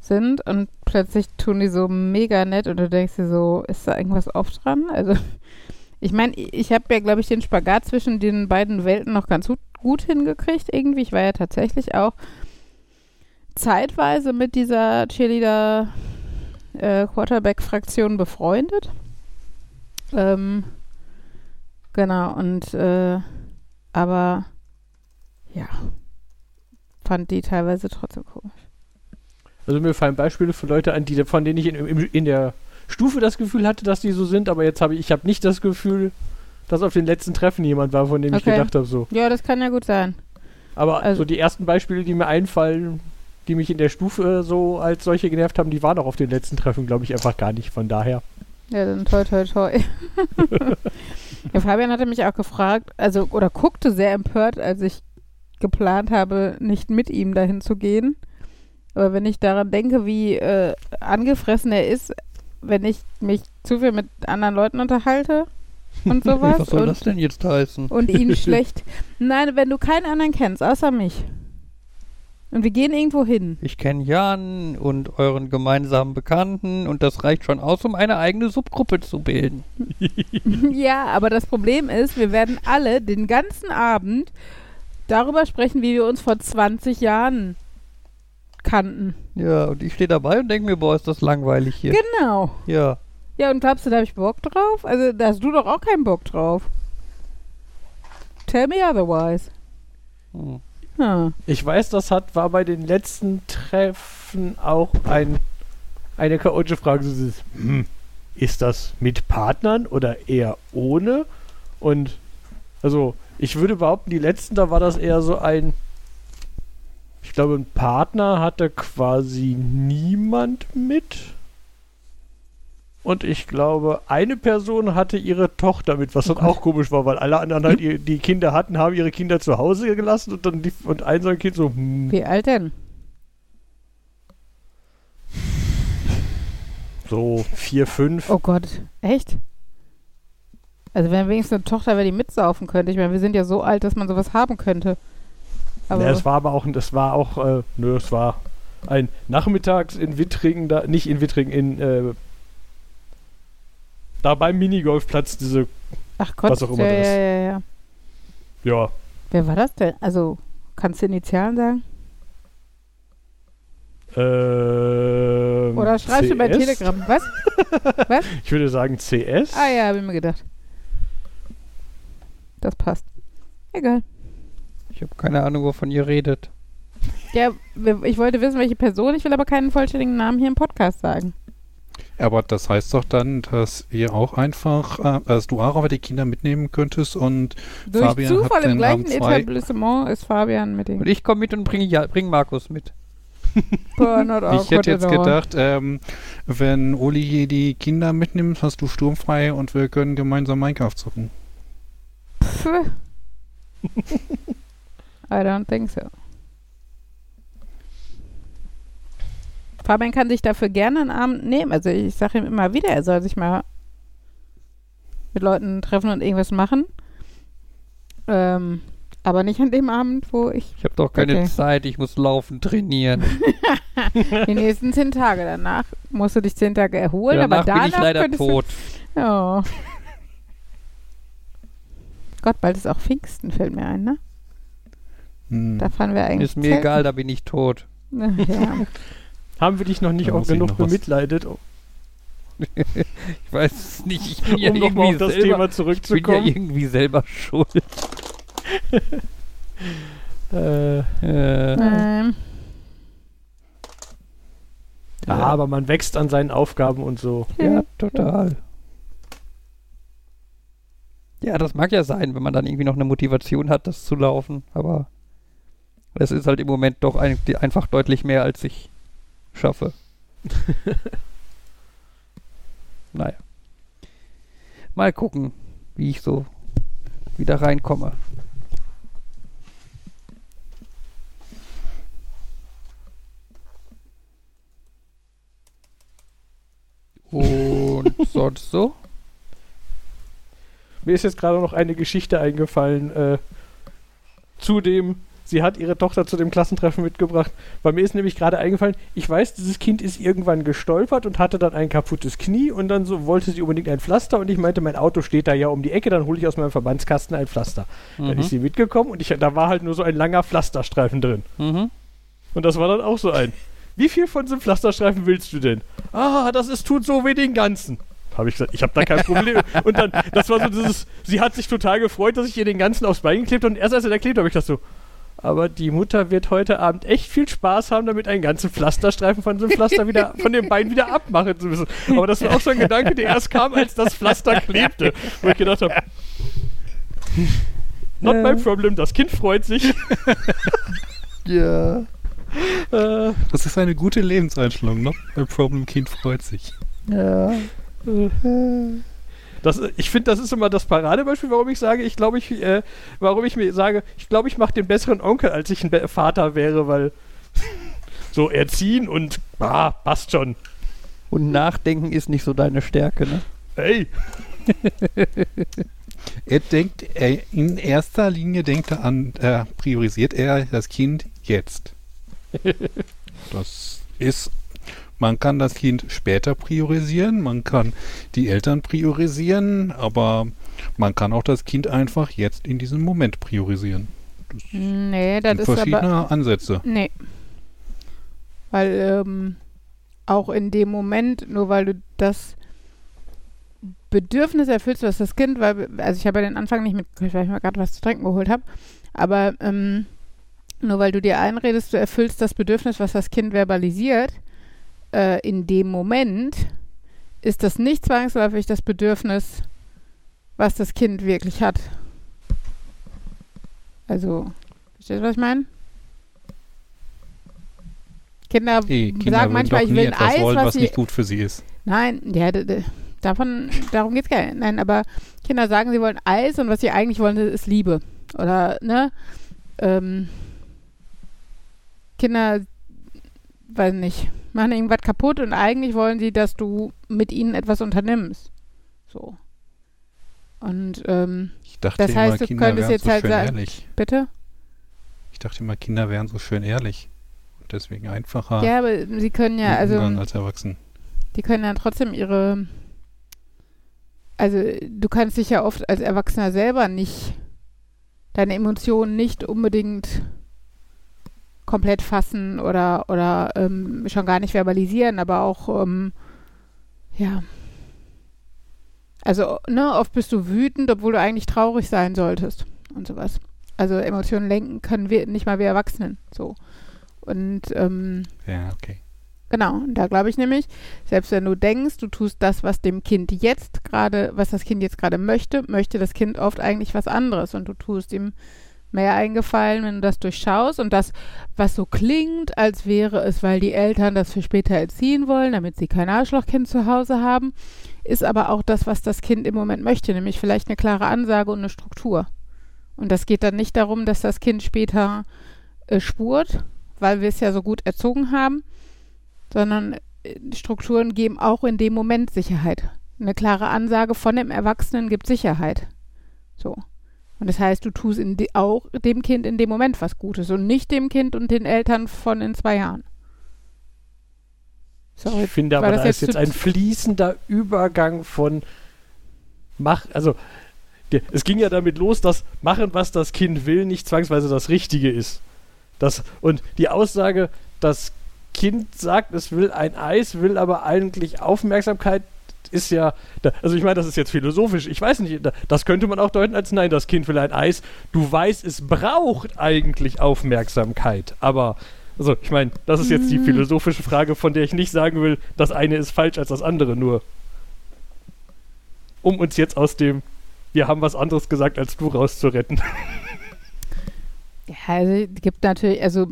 sind und plötzlich tun die so mega nett und du denkst dir so, ist da irgendwas oft dran? Also ich meine, ich habe ja, glaube ich, den Spagat zwischen den beiden Welten noch ganz gut, gut hingekriegt irgendwie. Ich war ja tatsächlich auch zeitweise mit dieser Cheerleader äh, Quarterback-Fraktion befreundet. Ähm, genau, und äh, aber ja, fand die teilweise trotzdem komisch. Also mir fallen Beispiele für Leute an, die, von denen ich in, in, in der Stufe das Gefühl hatte, dass die so sind, aber jetzt habe ich, ich habe nicht das Gefühl, dass auf den letzten Treffen jemand war, von dem ich Okay. gedacht habe, so. Ja, das kann ja gut sein. Aber Also- so die ersten Beispiele, die mir einfallen, die mich in der Stufe so als solche genervt haben, die waren auch auf den letzten Treffen, glaube ich, einfach gar nicht. Von daher. Ja, dann toi toi toi. ja, Fabian hatte mich auch gefragt, also oder guckte sehr empört, als ich geplant habe, nicht mit ihm dahin zu gehen. Aber wenn ich daran denke, wie äh, angefressen er ist, wenn ich mich zu viel mit anderen Leuten unterhalte und sowas Was soll und, das denn jetzt heißen? und ihn schlecht. Nein, wenn du keinen anderen kennst, außer mich. Und wir gehen irgendwo hin. Ich kenne Jan und euren gemeinsamen Bekannten und das reicht schon aus, um eine eigene Subgruppe zu bilden. ja, aber das Problem ist, wir werden alle den ganzen Abend darüber sprechen, wie wir uns vor 20 Jahren kannten. Ja, und ich stehe dabei und denke mir, boah, ist das langweilig hier. Genau. Ja. Ja, und glaubst du, da habe ich Bock drauf? Also, da hast du doch auch keinen Bock drauf. Tell me otherwise. Hm. Ich weiß, das hat, war bei den letzten Treffen auch ein, eine chaotische Frage. Hm, ist das mit Partnern oder eher ohne? Und also, ich würde behaupten, die letzten, da war das eher so ein. Ich glaube, ein Partner hatte quasi niemand mit. Und ich glaube, eine Person hatte ihre Tochter mit, was dann Oh Gott. auch komisch war, weil alle anderen halt ihr, die Kinder hatten, haben ihre Kinder zu Hause gelassen und dann die, und ein so ein Kind so, hm, Wie alt denn? so vier, fünf. Oh Gott. Echt? Also, wenn wenigstens eine Tochter wäre, die mitsaufen könnte. Ich meine, wir sind ja so alt, dass man sowas haben könnte. Aber Ja, es war aber auch, das war auch, äh, nö, es war ein Nachmittags in Wittringen, da, nicht in Wittringen, in, äh, da beim Minigolfplatz, diese, ach Gott, was auch immer ja, das ja, ist. ja, ja. ja, Wer war das denn? Also, kannst du Initialen sagen? ähm, Oder schreibst du bei CS? Telegram? Was? Ich würde sagen CS. Ah ja, habe ich mir gedacht. Das passt. Egal. Ich habe keine Ahnung, wovon ihr redet. Ja, ich wollte wissen, welche Person. Ich will aber keinen vollständigen Namen hier im Podcast sagen. Aber das heißt doch dann, dass ihr auch einfach, äh, dass du auch aber die Kinder mitnehmen könntest und Durch Fabian hat Zufall im den gleichen. Etablissement ist Fabian mit dem Und ich komme mit und bringe ja, bring Markus mit. Ich hätte jetzt gedacht, ähm, wenn Uli hier die Kinder mitnimmt, hast du sturmfrei und wir können gemeinsam Minecraft zocken. I don't think so. Fabian kann sich dafür gerne einen Abend nehmen. Also ich sage ihm immer wieder, er soll sich mal mit Leuten treffen und irgendwas machen. Ähm, aber nicht an dem Abend, wo ich Ich habe doch keine Okay. Zeit, ich muss laufen, trainieren. die nächsten zehn Tage danach musst du dich zehn Tage erholen, Danach aber danach bin ich leider tot. Du, ja. Gott, bald ist auch Pfingsten, fällt mir ein, ne? Hm. Da fahren wir eigentlich. Ist mir zelten. egal, da bin ich tot. Ja. Haben wir dich noch nicht auch genug noch bemitleidet, um Ich weiß es nicht, ich bin ja um nochmal irgendwie auf das selber, Thema ich bin ja zurückzukommen? irgendwie selber schuld. Äh, Äh, Ähm, ja, aber man wächst an seinen Aufgaben und so. ja, total. Ja, das mag ja sein, wenn man dann irgendwie noch eine Motivation hat, das zu laufen, aber es ist halt im Moment doch ein, die- einfach deutlich mehr, als ich schaffe. naja. Mal gucken, wie ich so wieder reinkomme. Und sonst so? Mir ist jetzt gerade noch eine Geschichte eingefallen, äh, zu dem, sie hat ihre Tochter zu dem Klassentreffen mitgebracht. Bei mir ist nämlich gerade eingefallen, ich weiß, dieses Kind ist irgendwann gestolpert und hatte dann ein kaputtes Knie und dann so wollte sie unbedingt ein Pflaster und ich meinte, mein Auto steht da ja um die Ecke, dann hole ich aus meinem Verbandskasten ein Pflaster. Dann Mhm. ist sie mitgekommen und ich, da war halt nur so ein langer Pflasterstreifen drin. Mhm. Und das war dann auch so ein. Wie viel von diesem Pflasterstreifen willst du denn? Ah, das ist, tut so wie den ganzen. Habe ich gesagt, ich habe da kein Problem. und dann, das war so dieses, sie hat sich total gefreut, dass ich ihr den ganzen aufs Bein geklebt habe. Und erst als er da klebt, habe ich das so. Aber die Mutter wird heute Abend echt viel Spaß haben, damit einen ganzen Pflasterstreifen von so einem Pflaster wieder, von dem Bein wieder abmachen zu müssen. Aber das war auch so ein Gedanke, der erst kam, als das Pflaster klebte. Wo ich gedacht habe, not my problem, das Kind freut sich. Ja. Äh, Das ist eine gute Lebenseinstellung. Not my problem, Kind freut sich. Ja. Das, ich finde, das ist immer das Paradebeispiel, warum ich sage, ich glaube, ich, äh, warum ich mir sage, ich glaube, ich mache den besseren Onkel, als ich ein Be Vater wäre, weil so erziehen und ah, passt schon. Und Nachdenken ist nicht so deine Stärke, ne? Hey, Er denkt, er, in erster Linie denkt er an, äh, priorisiert er das Kind jetzt. Das ist, man kann das Kind später priorisieren, man kann die Eltern priorisieren, aber man kann auch das Kind einfach jetzt in diesem Moment priorisieren. Das nee, das sind ist aber. verschiedene Ansätze. Nee. Weil ähm, auch in dem Moment, nur weil du das Bedürfnis erfüllst, was das Kind, weil, also ich habe ja den Anfang nicht mitgekriegt, weil ich mir gerade was zu trinken geholt habe, aber ähm, nur weil du dir einredest, du erfüllst das Bedürfnis, was das Kind verbalisiert, äh, in dem Moment ist das nicht zwangsläufig das Bedürfnis, was das Kind wirklich hat. Also, verstehst du, was ich meine? Kinder, Kinder sagen manchmal, ich will Eis, wollen, was was nicht gut für sie ist. Nein, ja, davon, darum geht's gar nicht. Nein, aber Kinder sagen, sie wollen Eis und was sie eigentlich wollen, ist Liebe. Oder, ne? Ähm, Kinder, weiß nicht, machen irgendwas kaputt und eigentlich wollen sie, dass du mit ihnen etwas unternimmst. So. Und, ähm, Ich dachte Das heißt, immer, du Kinder könntest jetzt so halt sagen- ehrlich. bitte? Ich dachte immer, Kinder wären so schön ehrlich. Und deswegen einfacher Ja, aber sie können ja, also. Als Erwachsen. die können dann trotzdem ihre. Also, du kannst dich ja oft als Erwachsener selber nicht, deine Emotionen nicht unbedingt komplett fassen oder, oder ähm, schon gar nicht verbalisieren, aber auch, ähm, ja. Also, ne, oft bist du wütend, obwohl du eigentlich traurig sein solltest und sowas. Also, Emotionen lenken können wir nicht mal wir Erwachsenen, so. Und, ähm, Ja, okay. Genau, und da glaube ich nämlich, selbst wenn du denkst, du tust das, was dem Kind jetzt gerade, was das Kind jetzt gerade möchte, möchte das Kind oft eigentlich was anderes und du tust ihm mehr eingefallen, wenn du das durchschaust und das, was so klingt, als wäre es, weil die Eltern das für später erziehen wollen, damit sie kein Arschlochkind zu Hause haben, ist aber auch das, was das Kind im Moment möchte, nämlich vielleicht eine klare Ansage und eine Struktur. Und das geht dann nicht darum, dass das Kind später äh, spurt, weil wir es ja so gut erzogen haben, sondern äh, Strukturen geben auch in dem Moment Sicherheit. Eine klare Ansage von dem Erwachsenen gibt Sicherheit. So. Und das heißt, du tust de auch dem Kind in dem Moment was Gutes und nicht dem Kind und den Eltern von in zwei Jahren. Sorry, ich finde aber, da ist jetzt ein fließender Übergang von mach, also es ging ja damit los, dass machen, was das Kind will, nicht zwangsweise das Richtige ist. Das, und die Aussage, das Kind sagt, es will ein Eis, will aber eigentlich Aufmerksamkeit, ist ja, also ich meine, das ist jetzt philosophisch, ich weiß nicht, das könnte man auch deuten als nein, das Kind will ein Eis. Du weißt, es braucht eigentlich Aufmerksamkeit, aber also ich meine, das ist jetzt die mhm. philosophische Frage, von der ich nicht sagen will, das eine ist falsch als das andere, nur um uns jetzt aus dem wir haben was anderes gesagt, als du rauszuretten. Ja, also es gibt natürlich, also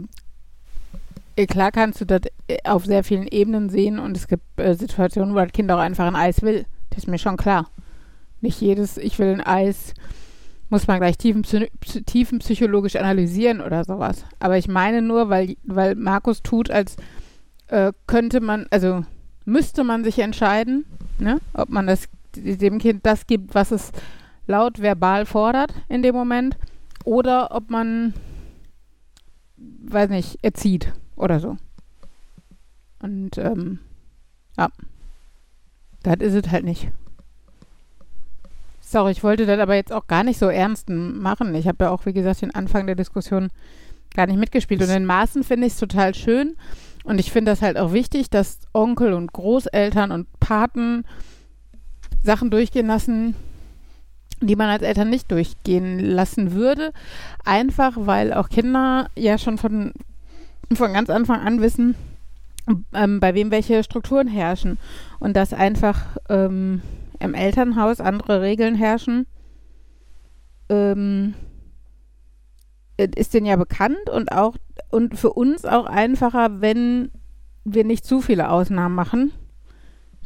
klar kannst du das äh, auf sehr vielen Ebenen sehen und es gibt äh, Situationen, wo das Kind auch einfach ein Eis will. Das ist mir schon klar. Nicht jedes, ich will ein Eis, muss man gleich tiefenpsychologisch tiefen analysieren oder sowas. Aber ich meine nur, weil, weil Markus tut, als äh, könnte man, also müsste man sich entscheiden, ne, ob man das dem Kind das gibt, was es laut verbal fordert in dem Moment oder ob man, weiß nicht, erzieht oder so. Und ähm, ja, das ist es halt nicht. Sorry, ich wollte das aber jetzt auch gar nicht so ernst machen. Ich habe ja auch, wie gesagt, den Anfang der Diskussion gar nicht mitgespielt. Und in Maßen finde ich es total schön. Und ich finde das halt auch wichtig, dass Onkel und Großeltern und Paten Sachen durchgehen lassen, die man als Eltern nicht durchgehen lassen würde. Einfach weil auch Kinder ja schon von, von ganz Anfang an wissen, ähm, bei wem welche Strukturen herrschen. Und dass einfach ähm, im Elternhaus andere Regeln herrschen, ähm, ist denen ja bekannt und auch und für uns auch einfacher, wenn wir nicht zu viele Ausnahmen machen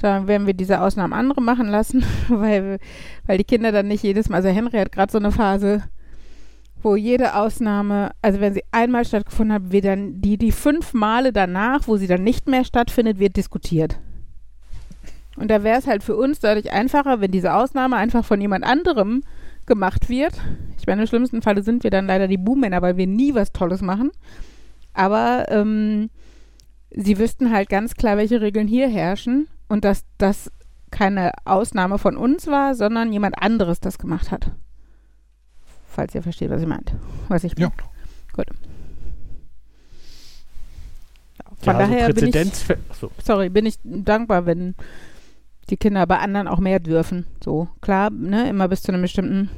sondern werden wir diese Ausnahmen andere machen lassen, weil, weil die Kinder dann nicht jedes Mal, also Henry hat gerade so eine Phase, wo jede Ausnahme, also wenn sie einmal stattgefunden hat, wird dann die, die fünf Male danach, wo sie dann nicht mehr stattfindet, wird diskutiert. Und da wäre es halt für uns dadurch einfacher, wenn diese Ausnahme einfach von jemand anderem gemacht wird. Ich meine, im schlimmsten Falle sind wir dann leider die Buhmänner, weil wir nie was Tolles machen. Aber ähm, sie wüssten halt ganz klar, welche Regeln hier herrschen und dass das keine Ausnahme von uns war, sondern jemand anderes das gemacht hat. Falls ihr versteht, was ich meint. Was ich ja. Gut. Von ja, daher bin ich, so. sorry, bin ich dankbar, wenn die Kinder bei anderen auch mehr dürfen. So, klar, ne, immer bis zu einem bestimmten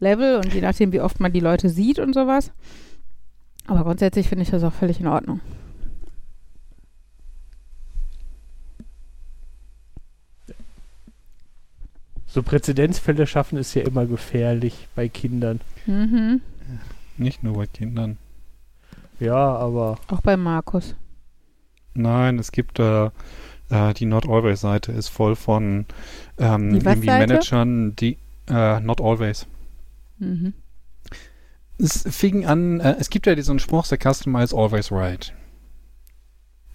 Level und je nachdem, wie oft man die Leute sieht und sowas. Aber grundsätzlich finde ich das auch völlig in Ordnung. So Präzedenzfälle schaffen ist ja immer gefährlich bei Kindern. Mhm. Nicht nur bei Kindern. Ja, aber. Auch bei Markus. Nein, es gibt da. Äh, die Not Always Seite ist voll von ähm, irgendwie Managern, die. Äh, not Always. Mhm. Es fing an, äh, es gibt ja diesen Spruch, the customer is always right.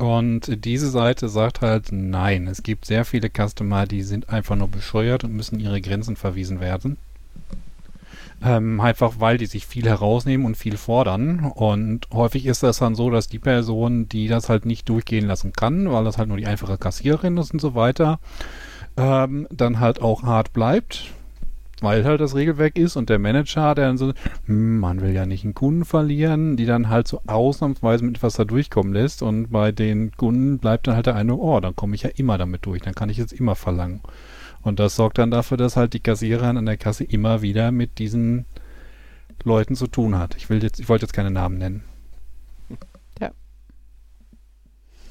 Und diese Seite sagt halt, nein, es gibt sehr viele Customer, die sind einfach nur bescheuert und müssen ihre Grenzen verwiesen werden. Ähm, einfach weil die sich viel herausnehmen und viel fordern. Und häufig ist das dann so, dass die Person, die das halt nicht durchgehen lassen kann, weil das halt nur die einfache Kassiererin ist und so weiter, ähm, dann halt auch hart bleibt weil halt das Regelwerk ist und der Manager, der dann so, hm, man will ja nicht einen Kunden verlieren, die dann halt so ausnahmsweise mit etwas da durchkommen lässt und bei den Kunden bleibt dann halt der eine, oh, dann komme ich ja immer damit durch, dann kann ich jetzt immer verlangen. Und das sorgt dann dafür, dass halt die Kassiererin an der Kasse immer wieder mit diesen Leuten zu tun hat. Ich will jetzt, ich wollte jetzt keine Namen nennen. Ja.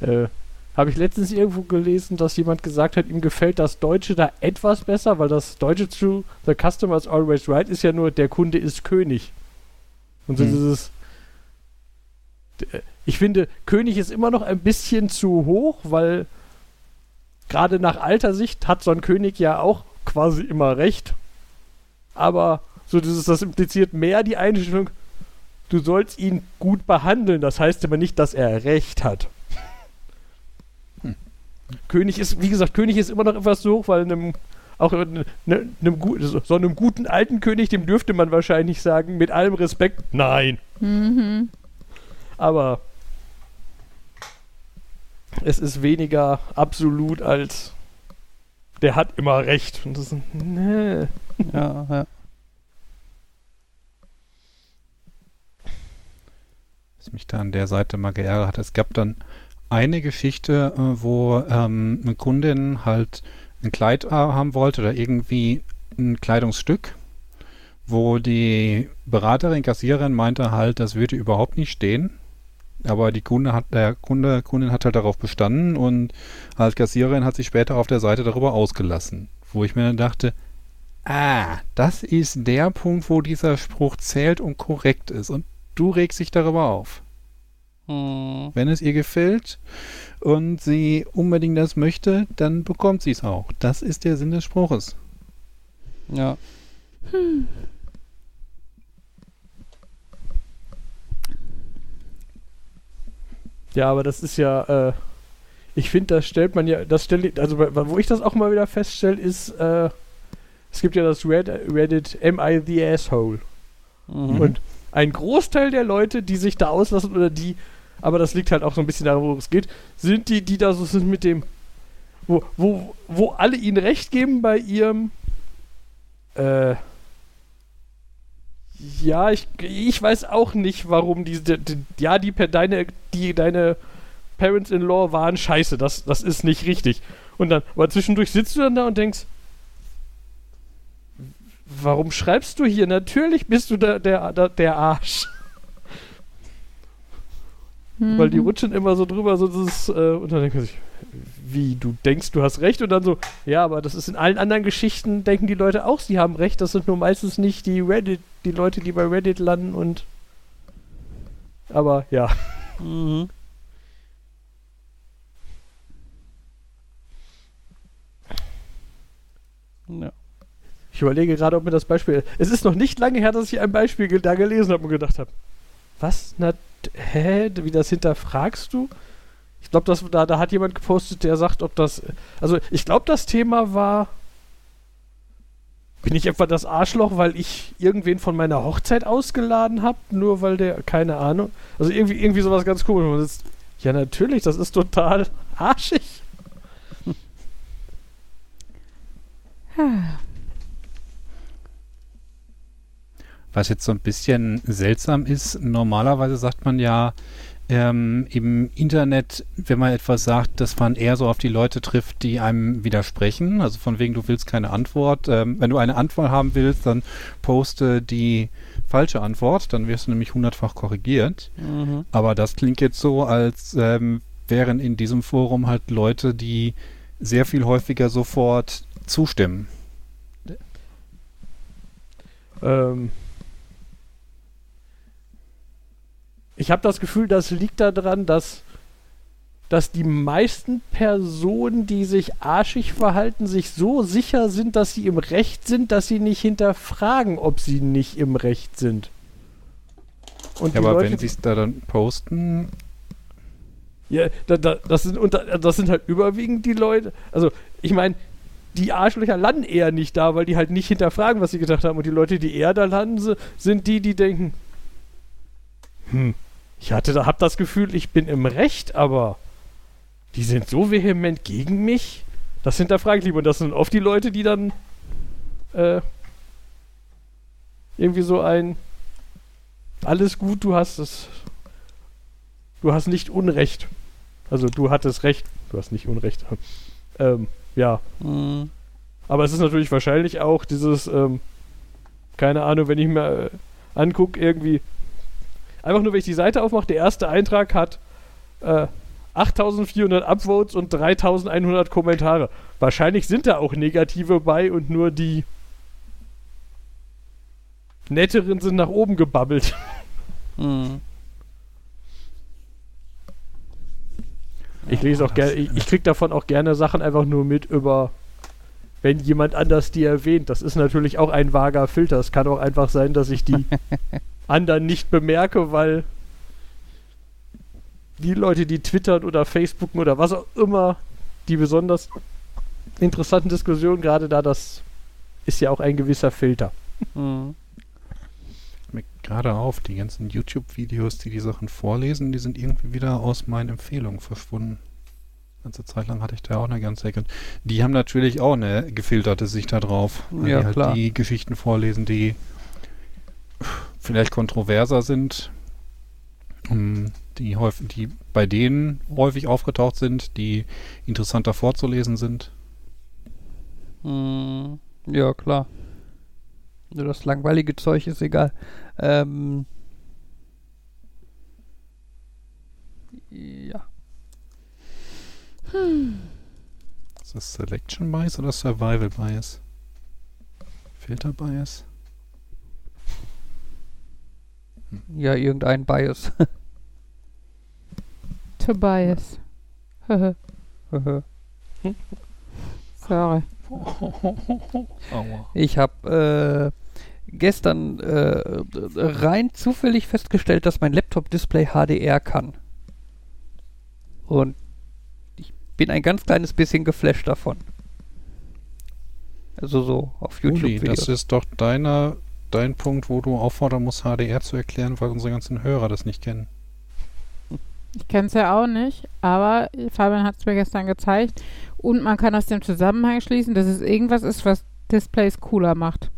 Äh, habe ich letztens irgendwo gelesen, dass jemand gesagt hat, ihm gefällt das Deutsche da etwas besser, weil das Deutsche zu The Customer is always right ist ja nur, der Kunde ist König. Und so Hm. dieses. Ich finde, König ist immer noch ein bisschen zu hoch, weil gerade nach alter Sicht hat so ein König ja auch quasi immer recht. Aber so dieses, das impliziert mehr die Einstellung, du sollst ihn gut behandeln. Das heißt aber nicht, dass er recht hat. König ist, wie gesagt, König ist immer noch etwas so hoch, weil einem, auch ne, einem, gu- so einem guten alten König, dem dürfte man wahrscheinlich sagen, mit allem Respekt, nein. Mhm. Aber es ist weniger absolut als der hat immer recht. Und das ist, nee. Ja, ja. was mich da an der Seite mal geärgert hat. Es gab dann eine Geschichte, äh, wo ähm, eine Kundin halt ein Kleid äh, haben wollte oder irgendwie ein Kleidungsstück, wo die Beraterin, Kassiererin meinte halt, das würde überhaupt nicht stehen. Aber die Kunde hat, der Kunde, Kundin hat halt darauf bestanden und als Kassiererin hat sich später auf der Seite darüber ausgelassen. Wo ich mir dann dachte, ah, das ist der Punkt, wo dieser Spruch zählt und korrekt ist. Und du regst dich darüber auf. Hm. Wenn es ihr gefällt und sie unbedingt das möchte, dann bekommt sie es auch. Das ist der Sinn des Spruches. Ja. Ja, aber das ist ja, äh, ich finde, das stellt man ja, das stellt, also wo ich das auch mal wieder feststelle, ist, äh, es gibt ja das Red, Reddit Am I the Asshole? Mhm. Und ein Großteil der Leute, die sich da auslassen oder die, aber das liegt halt auch so ein bisschen daran, worum es geht, sind die, die da so sind mit dem, wo, wo, wo alle ihnen recht geben bei ihrem, äh, ja, ich, ich weiß auch nicht, warum diese, die, die, ja, die, per- deine, die, deine Parents-in-Law waren scheiße, das, das ist nicht richtig. Und dann, aber zwischendurch sitzt du dann da und denkst, warum schreibst du hier? Natürlich bist du der, der, der, der Arsch. Weil die Mhm. rutschen immer so drüber, so das, äh, und dann denkt man sich, wie, du denkst, du hast recht? Und dann so, ja, aber das ist in allen anderen Geschichten, denken die Leute auch, sie haben recht. Das sind nur meistens nicht die Reddit, die Leute, die bei Reddit landen und. Aber ja. Mhm. Ja. Ich überlege gerade, ob mir das Beispiel. Es ist noch nicht lange her, dass ich ein Beispiel da gelesen habe und gedacht habe, was? Na, hä? Wie das hinterfragst du? Ich glaube, da, da hat jemand gepostet, der sagt, ob das. Also, ich glaube, das Thema war. Bin ich etwa das Arschloch, weil ich irgendwen von meiner Hochzeit ausgeladen habe? Nur weil der. Keine Ahnung. Also, irgendwie, irgendwie sowas ganz sitzt, ja, natürlich, das ist total arschig. Ah. Was jetzt so ein bisschen seltsam ist, normalerweise sagt man ja ähm, im Internet, wenn man etwas sagt, dass man eher so auf die Leute trifft, die einem widersprechen. Also von wegen, du willst keine Antwort. Ähm, wenn du eine Antwort haben willst, dann poste die falsche Antwort, dann wirst du nämlich hundertfach korrigiert. Mhm. Aber das klingt jetzt so, als ähm, wären in diesem Forum halt Leute, die sehr viel häufiger sofort zustimmen. Ähm ich habe das Gefühl, das liegt daran, dass, dass die meisten Personen, die sich arschig verhalten, sich so sicher sind, dass sie im Recht sind, dass sie nicht hinterfragen, ob sie nicht im Recht sind. Und Ja, aber Leute, wenn sie es da dann posten, ja, da, da, das, sind unter, das sind halt überwiegend die Leute. Also, ich meine, die Arschlöcher landen eher nicht da, weil die halt nicht hinterfragen, was sie gedacht haben. Und die Leute, die eher da landen, si- sind die, die denken, hm, ich hatte da, hab das Gefühl, ich bin im Recht, aber die sind so vehement gegen mich. Das hinterfrage ich lieber. Und das sind oft die Leute, die dann äh, irgendwie so ein alles gut, du hast es. Du hast nicht Unrecht. Also du hattest Recht, du hast nicht Unrecht. ähm, ja. Mhm. Aber es ist natürlich wahrscheinlich auch dieses, ähm, keine Ahnung, wenn ich mir äh, angucke, irgendwie, einfach nur, wenn ich die Seite aufmache, der erste Eintrag hat äh, 8400 Upvotes und 3100 Kommentare. Wahrscheinlich sind da auch negative bei und nur die netteren sind nach oben gebabbelt. Mhm. Ich lese auch gerne, ich, ich krieg davon auch gerne Sachen einfach nur mit über, wenn jemand anders die erwähnt. Das ist natürlich auch ein vager Filter. Es kann auch einfach sein, dass ich die anderen nicht bemerke, weil die Leute, die twittern oder Facebooken oder was auch immer, die besonders interessanten Diskussionen, gerade da, das ist ja auch ein gewisser Filter. Mhm. mir gerade auf, die ganzen YouTube-Videos, die die Sachen vorlesen, die sind irgendwie wieder aus meinen Empfehlungen verschwunden. Ganze Zeit lang hatte ich da auch eine ganze Ecke. Die haben natürlich auch eine gefilterte Sicht da drauf. Weil Ja, die halt klar. die Geschichten vorlesen, die vielleicht kontroverser sind, um, die, häufig, die bei denen häufig aufgetaucht sind, die interessanter vorzulesen sind. Mhm. Ja, klar. Nur das langweilige Zeug ist egal. Ähm. Ja. Ist das Selection Bias oder Survival Bias? Filter Bias? Ja, irgendein Bias. Tobias. Sorry. Aua. ich habe äh, gestern äh, rein zufällig festgestellt, dass mein Laptop-Display HDR kann. Und ich bin ein ganz kleines bisschen geflasht davon. Also so auf Uli, YouTube-Videos. das ist doch deiner, dein Punkt, wo du auffordern musst, HDR zu erklären, weil unsere ganzen Hörer das nicht kennen. Ich kenne es ja auch nicht, aber Fabian hat es mir gestern gezeigt. Und man kann aus dem Zusammenhang schließen, dass es irgendwas ist, was Displays cooler macht.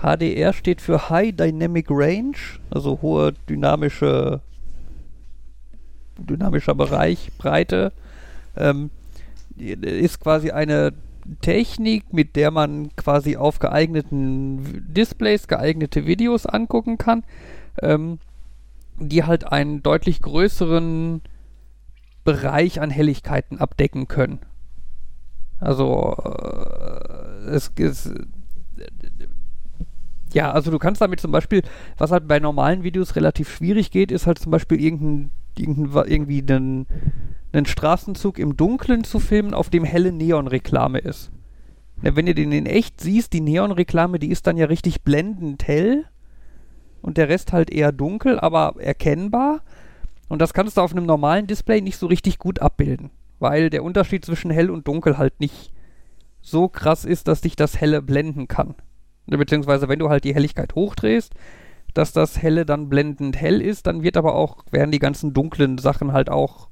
HDR steht für High Dynamic Range, also hohe dynamische dynamischer Bereich, Breite. Ähm, ist quasi eine Technik, mit der man quasi auf geeigneten Displays geeignete Videos angucken kann, ähm, die halt einen deutlich größeren Bereich an Helligkeiten abdecken können. Also äh, es ist ja, also du kannst damit zum Beispiel, was halt bei normalen Videos relativ schwierig geht, ist halt zum Beispiel irgendein, irgendein irgendwie einen, einen Straßenzug im Dunkeln zu filmen, auf dem helle Neonreklame ist. Na, wenn ihr den in echt siehst, die Neonreklame, die ist dann ja richtig blendend hell und der Rest halt eher dunkel, aber erkennbar. Und das kannst du auf einem normalen Display nicht so richtig gut abbilden, weil der Unterschied zwischen hell und dunkel halt nicht so krass ist, dass dich das helle blenden kann. Beziehungsweise wenn du halt die Helligkeit hochdrehst, dass das helle dann blendend hell ist, dann wird aber auch, werden die ganzen dunklen Sachen halt auch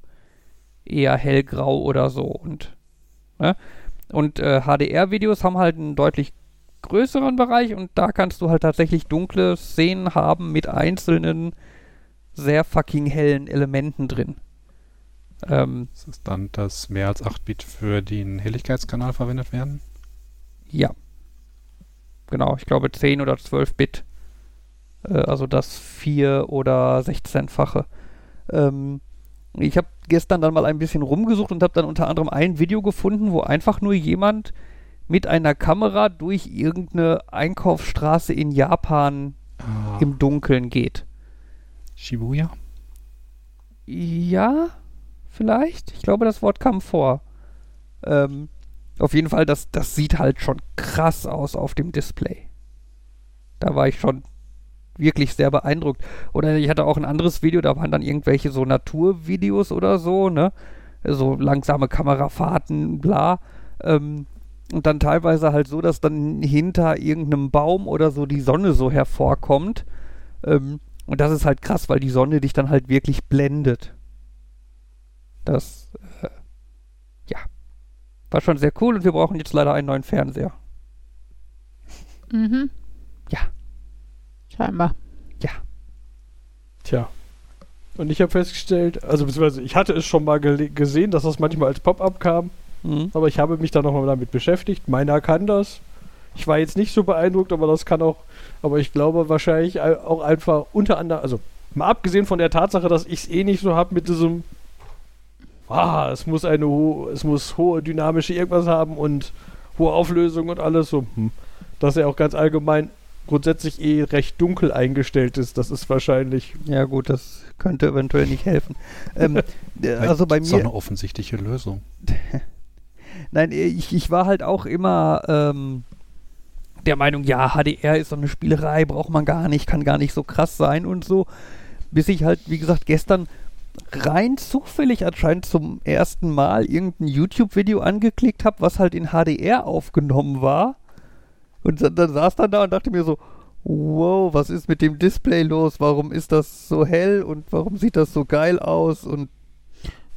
eher hellgrau oder so. Und, ne? und äh, HDR-Videos haben halt einen deutlich größeren Bereich und da kannst du halt tatsächlich dunkle Szenen haben mit einzelnen sehr fucking hellen Elementen drin. Ähm, Ist es dann, dass mehr als 8 Bit für den Helligkeitskanal verwendet werden? Ja. Genau, ich glaube 10 oder 12 Bit. Äh, also das 4 oder 16-fache. Ähm, ich habe gestern dann mal ein bisschen rumgesucht und habe dann unter anderem ein Video gefunden, wo einfach nur jemand mit einer Kamera durch irgendeine Einkaufsstraße in Japan Ah, im Dunkeln geht. Shibuya? Ja, vielleicht. Ich glaube, das Wort kam vor. Ähm, auf jeden Fall, das, das sieht halt schon krass aus auf dem Display. Da war ich schon wirklich sehr beeindruckt. Oder ich hatte auch ein anderes Video, da waren dann irgendwelche so Naturvideos oder so, ne? So langsame Kamerafahrten, bla. Ähm, und dann teilweise halt so, dass dann hinter irgendeinem Baum oder so die Sonne so hervorkommt. Ähm, und das ist halt krass, weil die Sonne dich dann halt wirklich blendet. Das, äh, ja, war schon sehr cool und wir brauchen jetzt leider einen neuen Fernseher. Mhm. Ja. Scheinbar. Tja. Und ich habe festgestellt, also beziehungsweise ich hatte es schon mal gesehen, dass das manchmal als Pop-up kam, Mhm. aber ich habe mich dann nochmal damit beschäftigt. Meiner kann das. Ich war jetzt nicht so beeindruckt, aber das kann auch, aber ich glaube wahrscheinlich ei- auch einfach unter anderem, also mal abgesehen von der Tatsache, dass ich es eh nicht so habe mit diesem ah, es muss eine ho es muss hohe dynamische irgendwas haben und hohe Auflösung und alles so. Hm. Dass er auch ganz allgemein grundsätzlich eh recht dunkel eingestellt ist, das ist wahrscheinlich. Ja gut, das könnte eventuell nicht helfen. ähm, äh, also bei Das ist doch mir, eine offensichtliche Lösung. nein, ich, ich war halt auch immer ähm, der Meinung, ja, HDR ist so eine Spielerei, braucht man gar nicht, kann gar nicht so krass sein und so. Bis ich halt, wie gesagt, gestern rein zufällig anscheinend zum ersten Mal irgendein YouTube-Video angeklickt habe, was halt in HDR aufgenommen war. Und dann, dann saß dann da und dachte mir so, wow, was ist mit dem Display los? Warum ist das so hell und warum sieht das so geil aus? Und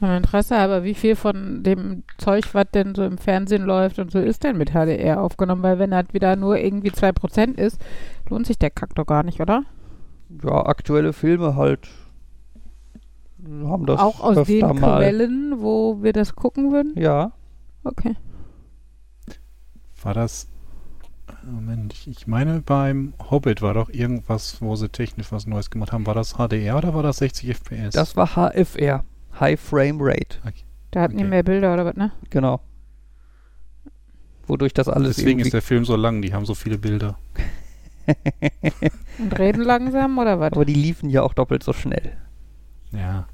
Interesse, aber wie viel von dem Zeug, was denn so im Fernsehen läuft und so, ist denn mit HDR aufgenommen? Weil wenn halt wieder nur irgendwie 2% ist, lohnt sich der Kack doch gar nicht, oder? ja, aktuelle Filme halt haben das Auch aus öfter den mal. Quellen, wo wir das gucken würden? Ja, Okay. War das. Moment, ich- meine, beim Hobbit war doch irgendwas, wo sie technisch was Neues gemacht haben. War das HDR oder war das 60 FPS? das war HFR, High Frame Rate, Da hatten die Okay. mehr Bilder oder was, ne? genau. Wodurch das alles Deswegen irgendwie ist der Film so lang, die haben so viele Bilder. Und reden langsam oder was? Aber die liefen ja auch doppelt so schnell. Ja.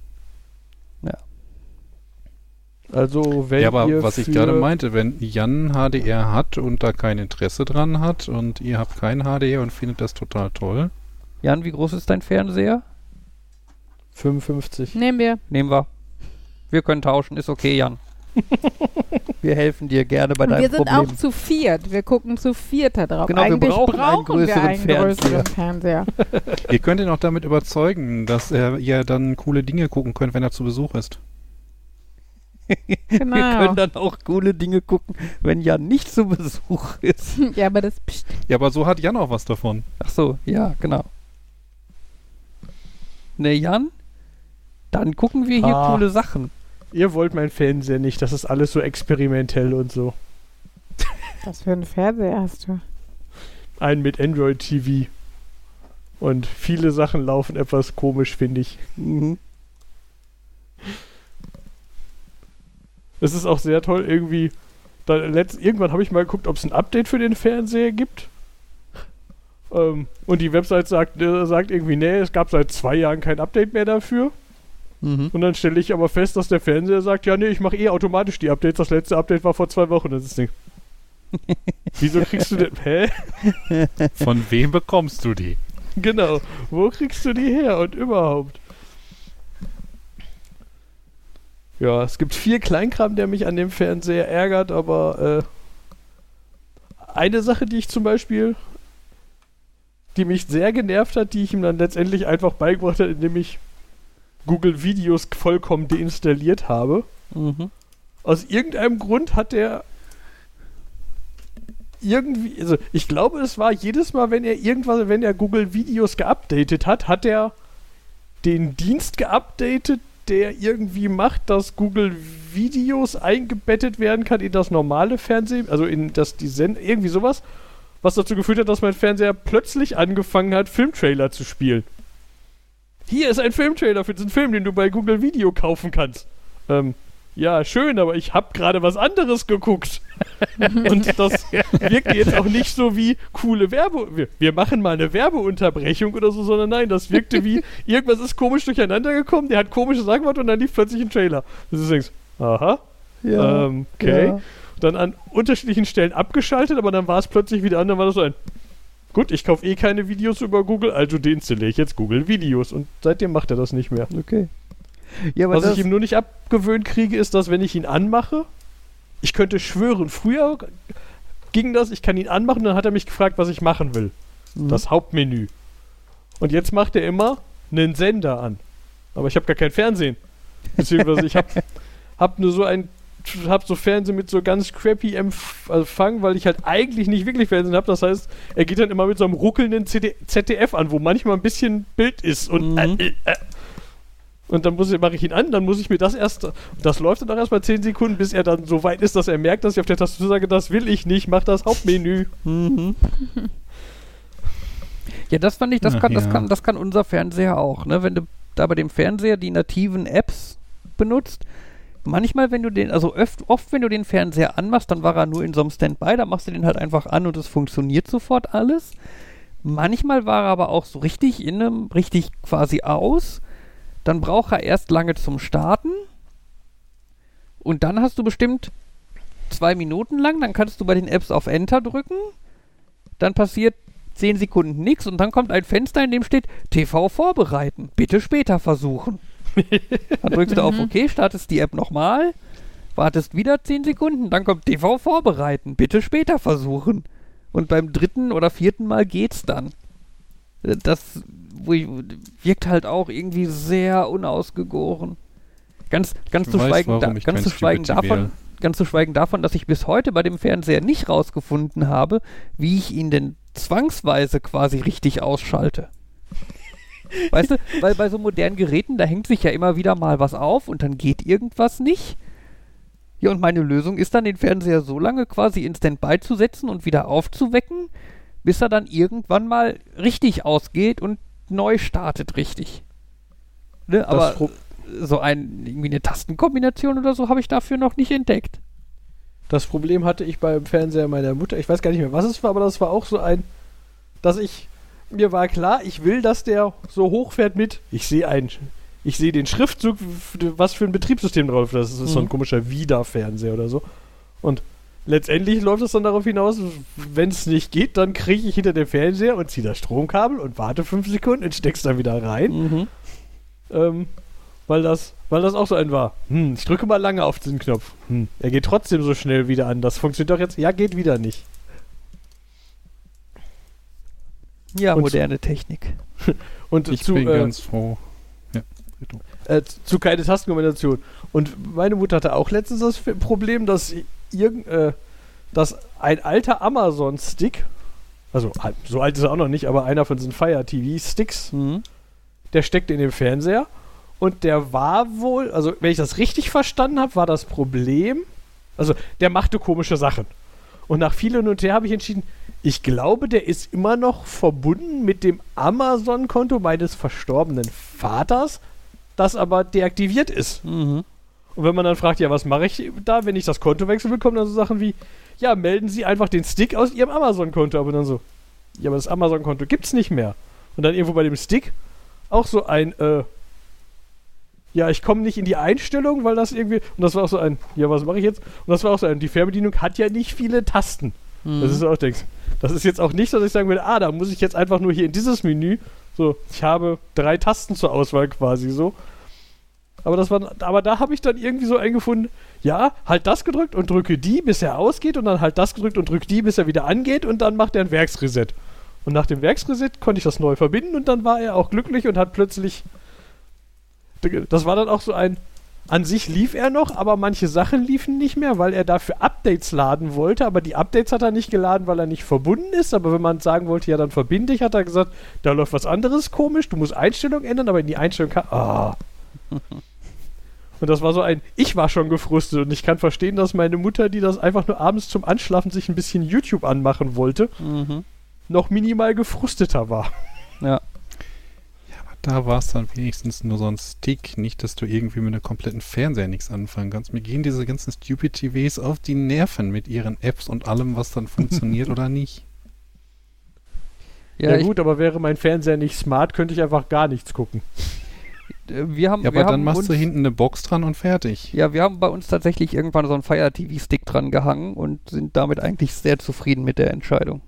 Also, wenn ja, aber ihr was ich gerade meinte, wenn Jan HDR hat und da kein Interesse dran hat und ihr habt kein HDR und findet das total toll, Jan, wie groß ist dein Fernseher? 55. Nehmen wir. Nehmen wir. Wir können tauschen, ist okay, Jan. wir helfen dir gerne bei Und deinem wir sind Problem. auch zu viert. Wir gucken zu viert da drauf. Genau, wir Eigentlich brauchen einen brauchen wir größeren einen größeren Fernseher. ihr könnt ihn auch damit überzeugen, dass er, ihr dann coole Dinge gucken könnt, wenn er zu Besuch ist. Wir Genau. können dann auch coole Dinge gucken, wenn Jan nicht zu Besuch ist. ja, aber das pst, Ja, aber so hat Jan auch was davon. Ach so, ja, genau. Ne, Jan? Dann gucken wir hier Ah. coole Sachen. Ihr wollt mein Fernseher nicht, das ist alles so experimentell und so. was für ein Fernseher hast du? Einen mit Android TV. Und viele Sachen laufen etwas komisch, finde ich. Mhm. Es ist auch sehr toll, irgendwie. Da letzt, irgendwann habe ich mal geguckt, ob es ein Update für den Fernseher gibt. Ähm, und die Website sagt, äh, sagt irgendwie, nee, es gab seit zwei Jahren kein Update mehr dafür. Mhm. Und dann stelle ich aber fest, dass der Fernseher sagt, ja, nee, ich mache eh automatisch die Updates. Das letzte Update war vor zwei Wochen. Das ist nicht. Wieso kriegst du denn. Hä? Von wem bekommst du die? Genau. Wo kriegst du die her und überhaupt? Ja, es gibt viel Kleinkram, der mich an dem Fernseher ärgert, aber äh, eine Sache, die ich zum Beispiel, die mich sehr genervt hat, die ich ihm dann letztendlich einfach beigebracht habe, indem ich Google Videos vollkommen deinstalliert habe. Mhm. Aus irgendeinem Grund hat er irgendwie, also ich glaube, es war jedes Mal, wenn er irgendwas, wenn er Google Videos geupdatet hat, hat er den Dienst geupdatet, der irgendwie macht, dass Google Videos eingebettet werden kann in das normale Fernsehen, also in das die Send irgendwie sowas, was dazu geführt hat, dass mein Fernseher plötzlich angefangen hat, Filmtrailer zu spielen. Hier ist ein Filmtrailer für diesen Film, den du bei Google Video kaufen kannst. Ähm, ja, schön, aber ich habe gerade was anderes geguckt. Und das wirkt jetzt auch nicht so wie coole Werbe. Wir, wir machen mal eine Werbeunterbrechung oder so, sondern nein, das wirkte wie irgendwas ist komisch durcheinander gekommen, der hat komische Sachen gemacht und dann lief plötzlich ein Trailer. Das ist denkst, aha, Ja. ähm, okay. Ja. Dann an unterschiedlichen Stellen abgeschaltet, aber dann war es plötzlich wieder an, dann war das so ein. Gut, ich kaufe eh keine Videos über Google, also deinstalliere ich jetzt Google Videos. Und seitdem macht er das nicht mehr. Okay. Ja, Was ich ihm nur nicht abgewöhnt kriege, ist, dass wenn ich ihn anmache, ich könnte schwören, früher ging das, ich kann ihn anmachen, dann hat er mich gefragt, was ich machen will. Mhm. Das Hauptmenü. Und jetzt macht er immer einen Sender an. Aber ich habe gar kein Fernsehen. Beziehungsweise ich habe hab nur so ein hab so Fernsehen mit so ganz crappy Empfang, weil ich halt eigentlich nicht wirklich Fernsehen habe. Das heißt, er geht dann immer mit so einem ruckelnden CD ZDF an, wo manchmal ein bisschen Bild ist und Mhm. äh, äh, äh. Und dann muss ich- mache ich ihn an, dann muss ich mir das erst. Das läuft dann auch erst mal 10 Sekunden, bis er dann so weit ist, dass er merkt, dass ich auf der Tastatur sage, das will ich nicht, mach das Hauptmenü. Mhm. Ja, das fand ich, das Ach kann, das ja. kann, das kann unser Fernseher auch, ne? Wenn du da bei dem Fernseher die nativen Apps benutzt, manchmal, wenn du den, also oft, oft, wenn du den Fernseher anmachst, dann war er nur in so einem Standby, da machst du den halt einfach an und es funktioniert sofort alles. Manchmal war er aber auch so richtig in einem, richtig quasi aus. Dann braucht er erst lange zum Starten. Und dann hast du bestimmt zwei Minuten lang, dann kannst du bei den Apps auf Enter drücken. Dann passiert zehn Sekunden nichts und dann kommt ein Fenster, in dem steht TV vorbereiten. Bitte später versuchen. Dann drückst du auf Mhm. OK, startest die App nochmal, wartest wieder 10 Sekunden, dann kommt TV vorbereiten. Bitte später versuchen. Und beim dritten oder vierten Mal geht's dann. Äh, Das wirkt halt auch irgendwie sehr unausgegoren. Ganz, ganz Ich zu weiß, schweigen, da, ganz zu schweigen davon, wähle. ganz zu schweigen davon, dass ich bis heute bei dem Fernseher nicht rausgefunden habe, wie ich ihn denn zwangsweise quasi richtig ausschalte. Weißt du, weil bei so modernen Geräten, da hängt sich ja immer wieder mal was auf und dann geht irgendwas nicht. Ja, und meine Lösung ist dann, den Fernseher so lange quasi in Standby zu setzen und wieder aufzuwecken, bis er dann irgendwann mal richtig ausgeht und neu startet richtig. Ne, aber so ein, irgendwie eine Tastenkombination oder so habe ich dafür noch nicht entdeckt. Das Problem hatte ich beim Fernseher meiner Mutter. Ich weiß gar nicht mehr, was es war, aber das war auch so ein, dass ich mir war klar, ich will, dass der so hochfährt mit. Ich sehe ein, ich sehe den Schriftzug, was für ein Betriebssystem drauf ist. Das ist so ein Mhm. komischer Vida-Fernseher oder so. Und letztendlich läuft es dann darauf hinaus, wenn es nicht geht, dann kriege ich hinter dem Fernseher und ziehe das Stromkabel und warte fünf Sekunden und steck's dann wieder rein. Mhm. Ähm, weil das, weil das auch so ein war. Hm, ich drücke mal lange auf diesen Knopf. Hm, er geht trotzdem so schnell wieder an. Das funktioniert doch jetzt. Ja, geht wieder nicht. Ja, Und- moderne Technik. Und Ich zu, bin äh, ganz froh. Ja, äh, zu keine Tastenkombination. Und meine Mutter hatte auch letztens das Problem, dass irgend, äh, dass ein alter Amazon-Stick, also so alt ist er auch noch nicht, aber einer von diesen Fire TV-Sticks, Mhm. der steckte in dem Fernseher und der war wohl, also wenn ich das richtig verstanden habe, war das Problem, also der machte komische Sachen. Und nach viel hin und her habe ich entschieden, ich glaube, der ist immer noch verbunden mit dem Amazon-Konto meines verstorbenen Vaters, das aber deaktiviert ist. Mhm. Und wenn man dann fragt, ja, was mache ich da, wenn ich das Konto wechseln will, kommen dann so Sachen wie, ja, melden Sie einfach den Stick aus Ihrem Amazon-Konto. Aber dann so, ja, aber das Amazon-Konto gibt's nicht mehr. Und dann irgendwo bei dem Stick auch so ein, äh, ja, ich komme nicht in die Einstellung, weil das irgendwie, und das war auch so ein, ja, was mache ich jetzt? Und das war auch so ein, die Fernbedienung hat ja nicht viele Tasten. Mhm. Das ist auch denkst. Das ist jetzt auch nicht so, dass ich sagen würde, ah, da muss ich jetzt einfach nur hier in dieses Menü, so, ich habe drei Tasten zur Auswahl quasi so. Aber das war, aber da habe ich dann irgendwie so eingefunden, ja, halt das gedrückt und drücke die, bis er ausgeht und dann halt das gedrückt und drücke die, bis er wieder angeht und dann macht er ein Werksreset. Und nach dem Werksreset konnte ich das neu verbinden und dann war er auch glücklich und hat plötzlich, das war dann auch so ein, an sich lief er noch, aber manche Sachen liefen nicht mehr, weil er dafür Updates laden wollte. Aber die Updates hat er nicht geladen, weil er nicht verbunden ist. Aber wenn man sagen wollte, ja, dann verbinde ich, hat er gesagt, da läuft was anderes komisch, du musst Einstellungen ändern, aber in die Einstellung kann. Ah. Und das war so ein, ich war schon gefrustet und ich kann verstehen, dass meine Mutter, die das einfach nur abends zum Anschlafen sich ein bisschen YouTube anmachen wollte, Mhm. noch minimal gefrusteter war. Ja. Da war es dann wenigstens nur so ein Stick, nicht, dass du irgendwie mit einem kompletten Fernseher nichts anfangen kannst. Mir gehen diese ganzen Stupid TVs auf die Nerven mit ihren Apps und allem, was dann funktioniert oder nicht. Ja, Ja, gut, aber wäre mein Fernseher nicht smart, könnte ich einfach gar nichts gucken. Äh, wir haben, Ja, aber dann haben machst uns, du hinten eine Box dran und fertig. Ja, wir haben bei uns tatsächlich irgendwann so einen Fire TV Stick dran gehangen und sind damit eigentlich sehr zufrieden mit der Entscheidung.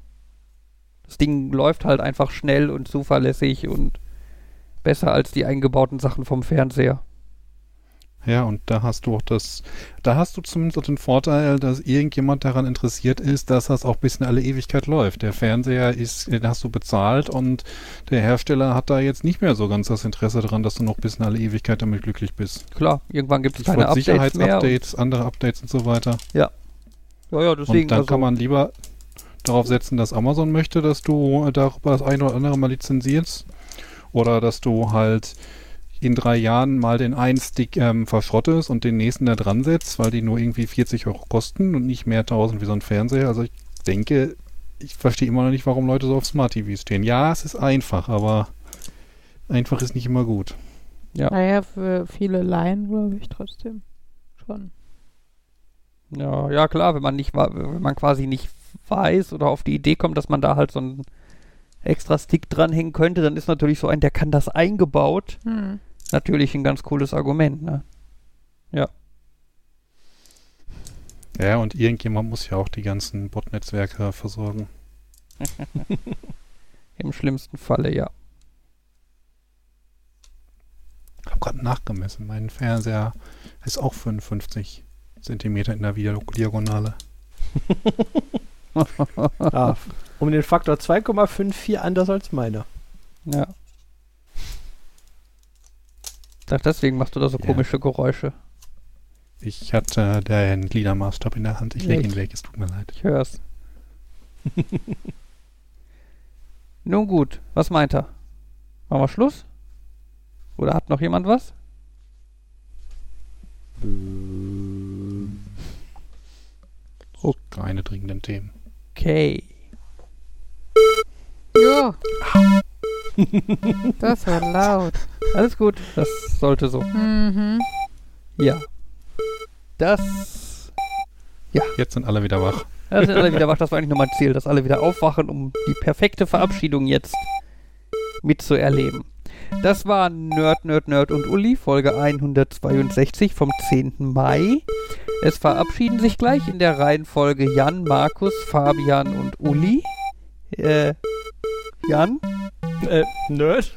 Das Ding läuft halt einfach schnell und zuverlässig und besser als die eingebauten Sachen vom Fernseher. Ja, und da hast du auch das, da hast du zumindest auch den Vorteil, dass irgendjemand daran interessiert ist, dass das auch bis in alle Ewigkeit läuft. Der Fernseher ist, den hast du bezahlt und der Hersteller hat da jetzt nicht mehr so ganz das Interesse daran, dass du noch bis in alle Ewigkeit damit glücklich bist. Klar, irgendwann gibt es keine Updates Sicherheitsupdates, andere Updates und so weiter. Ja, ja, deswegen. und dann also, kann man lieber darauf setzen, dass Amazon möchte, dass du äh, darüber das eine oder andere mal lizenzierst. Oder dass du halt in drei Jahren mal den einen Stick ähm, verschrottest und den nächsten da dran setzt, weil die nur irgendwie 40 Euro kosten und nicht mehr 1000 wie so ein Fernseher. Also ich denke, ich verstehe immer noch nicht, warum Leute so auf Smart TV stehen. Ja, es ist einfach, aber einfach ist nicht immer gut. Ja. Naja, für viele Laien glaube ich trotzdem. davon. Ja, ja klar, wenn man nicht wenn man quasi nicht weiß oder auf die Idee kommt, dass man da halt so einen extra Stick dranhängen könnte, dann ist natürlich so ein, der kann das eingebaut, Hm. Natürlich ein ganz cooles Argument, ne? Ja, und irgendjemand muss ja auch die ganzen Bot-Netzwerke versorgen. Im schlimmsten Falle, ja. Ich habe gerade nachgemessen. Mein Fernseher ist auch 55 Zentimeter in der Diagonale. Ah, um den Faktor 2,54 anders als meiner. Ja. Dachte, deswegen machst du da so Ja. komische Geräusche. Ich hatte den Gliedermaßstab in der Hand. Ich lege ihn weg, es tut mir leid. Ich hör's. Nun gut, was meint er? Machen wir Schluss? Oder hat noch jemand was? Oh. Keine dringenden Themen. Okay. Jo. Das war laut. Alles gut, das sollte so. Mhm. Ja. Das. Jetzt sind alle wieder wach. Das sind alle wieder wach, das war eigentlich nur mein Ziel, dass alle wieder aufwachen, um die perfekte Verabschiedung jetzt mitzuerleben. Das war Nerd, Nerd, Nerd und Uli, Folge 162 vom 10. Mai. Es verabschieden sich gleich in der Reihenfolge Jan, Markus, Fabian und Uli. Äh, Jan, äh, Nerd.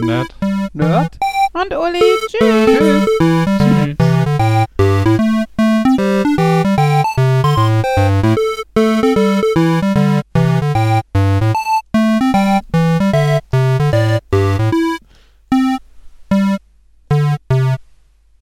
Nerd. Nerd. Und Uli. Tschüss. Tschüss. Tschüss.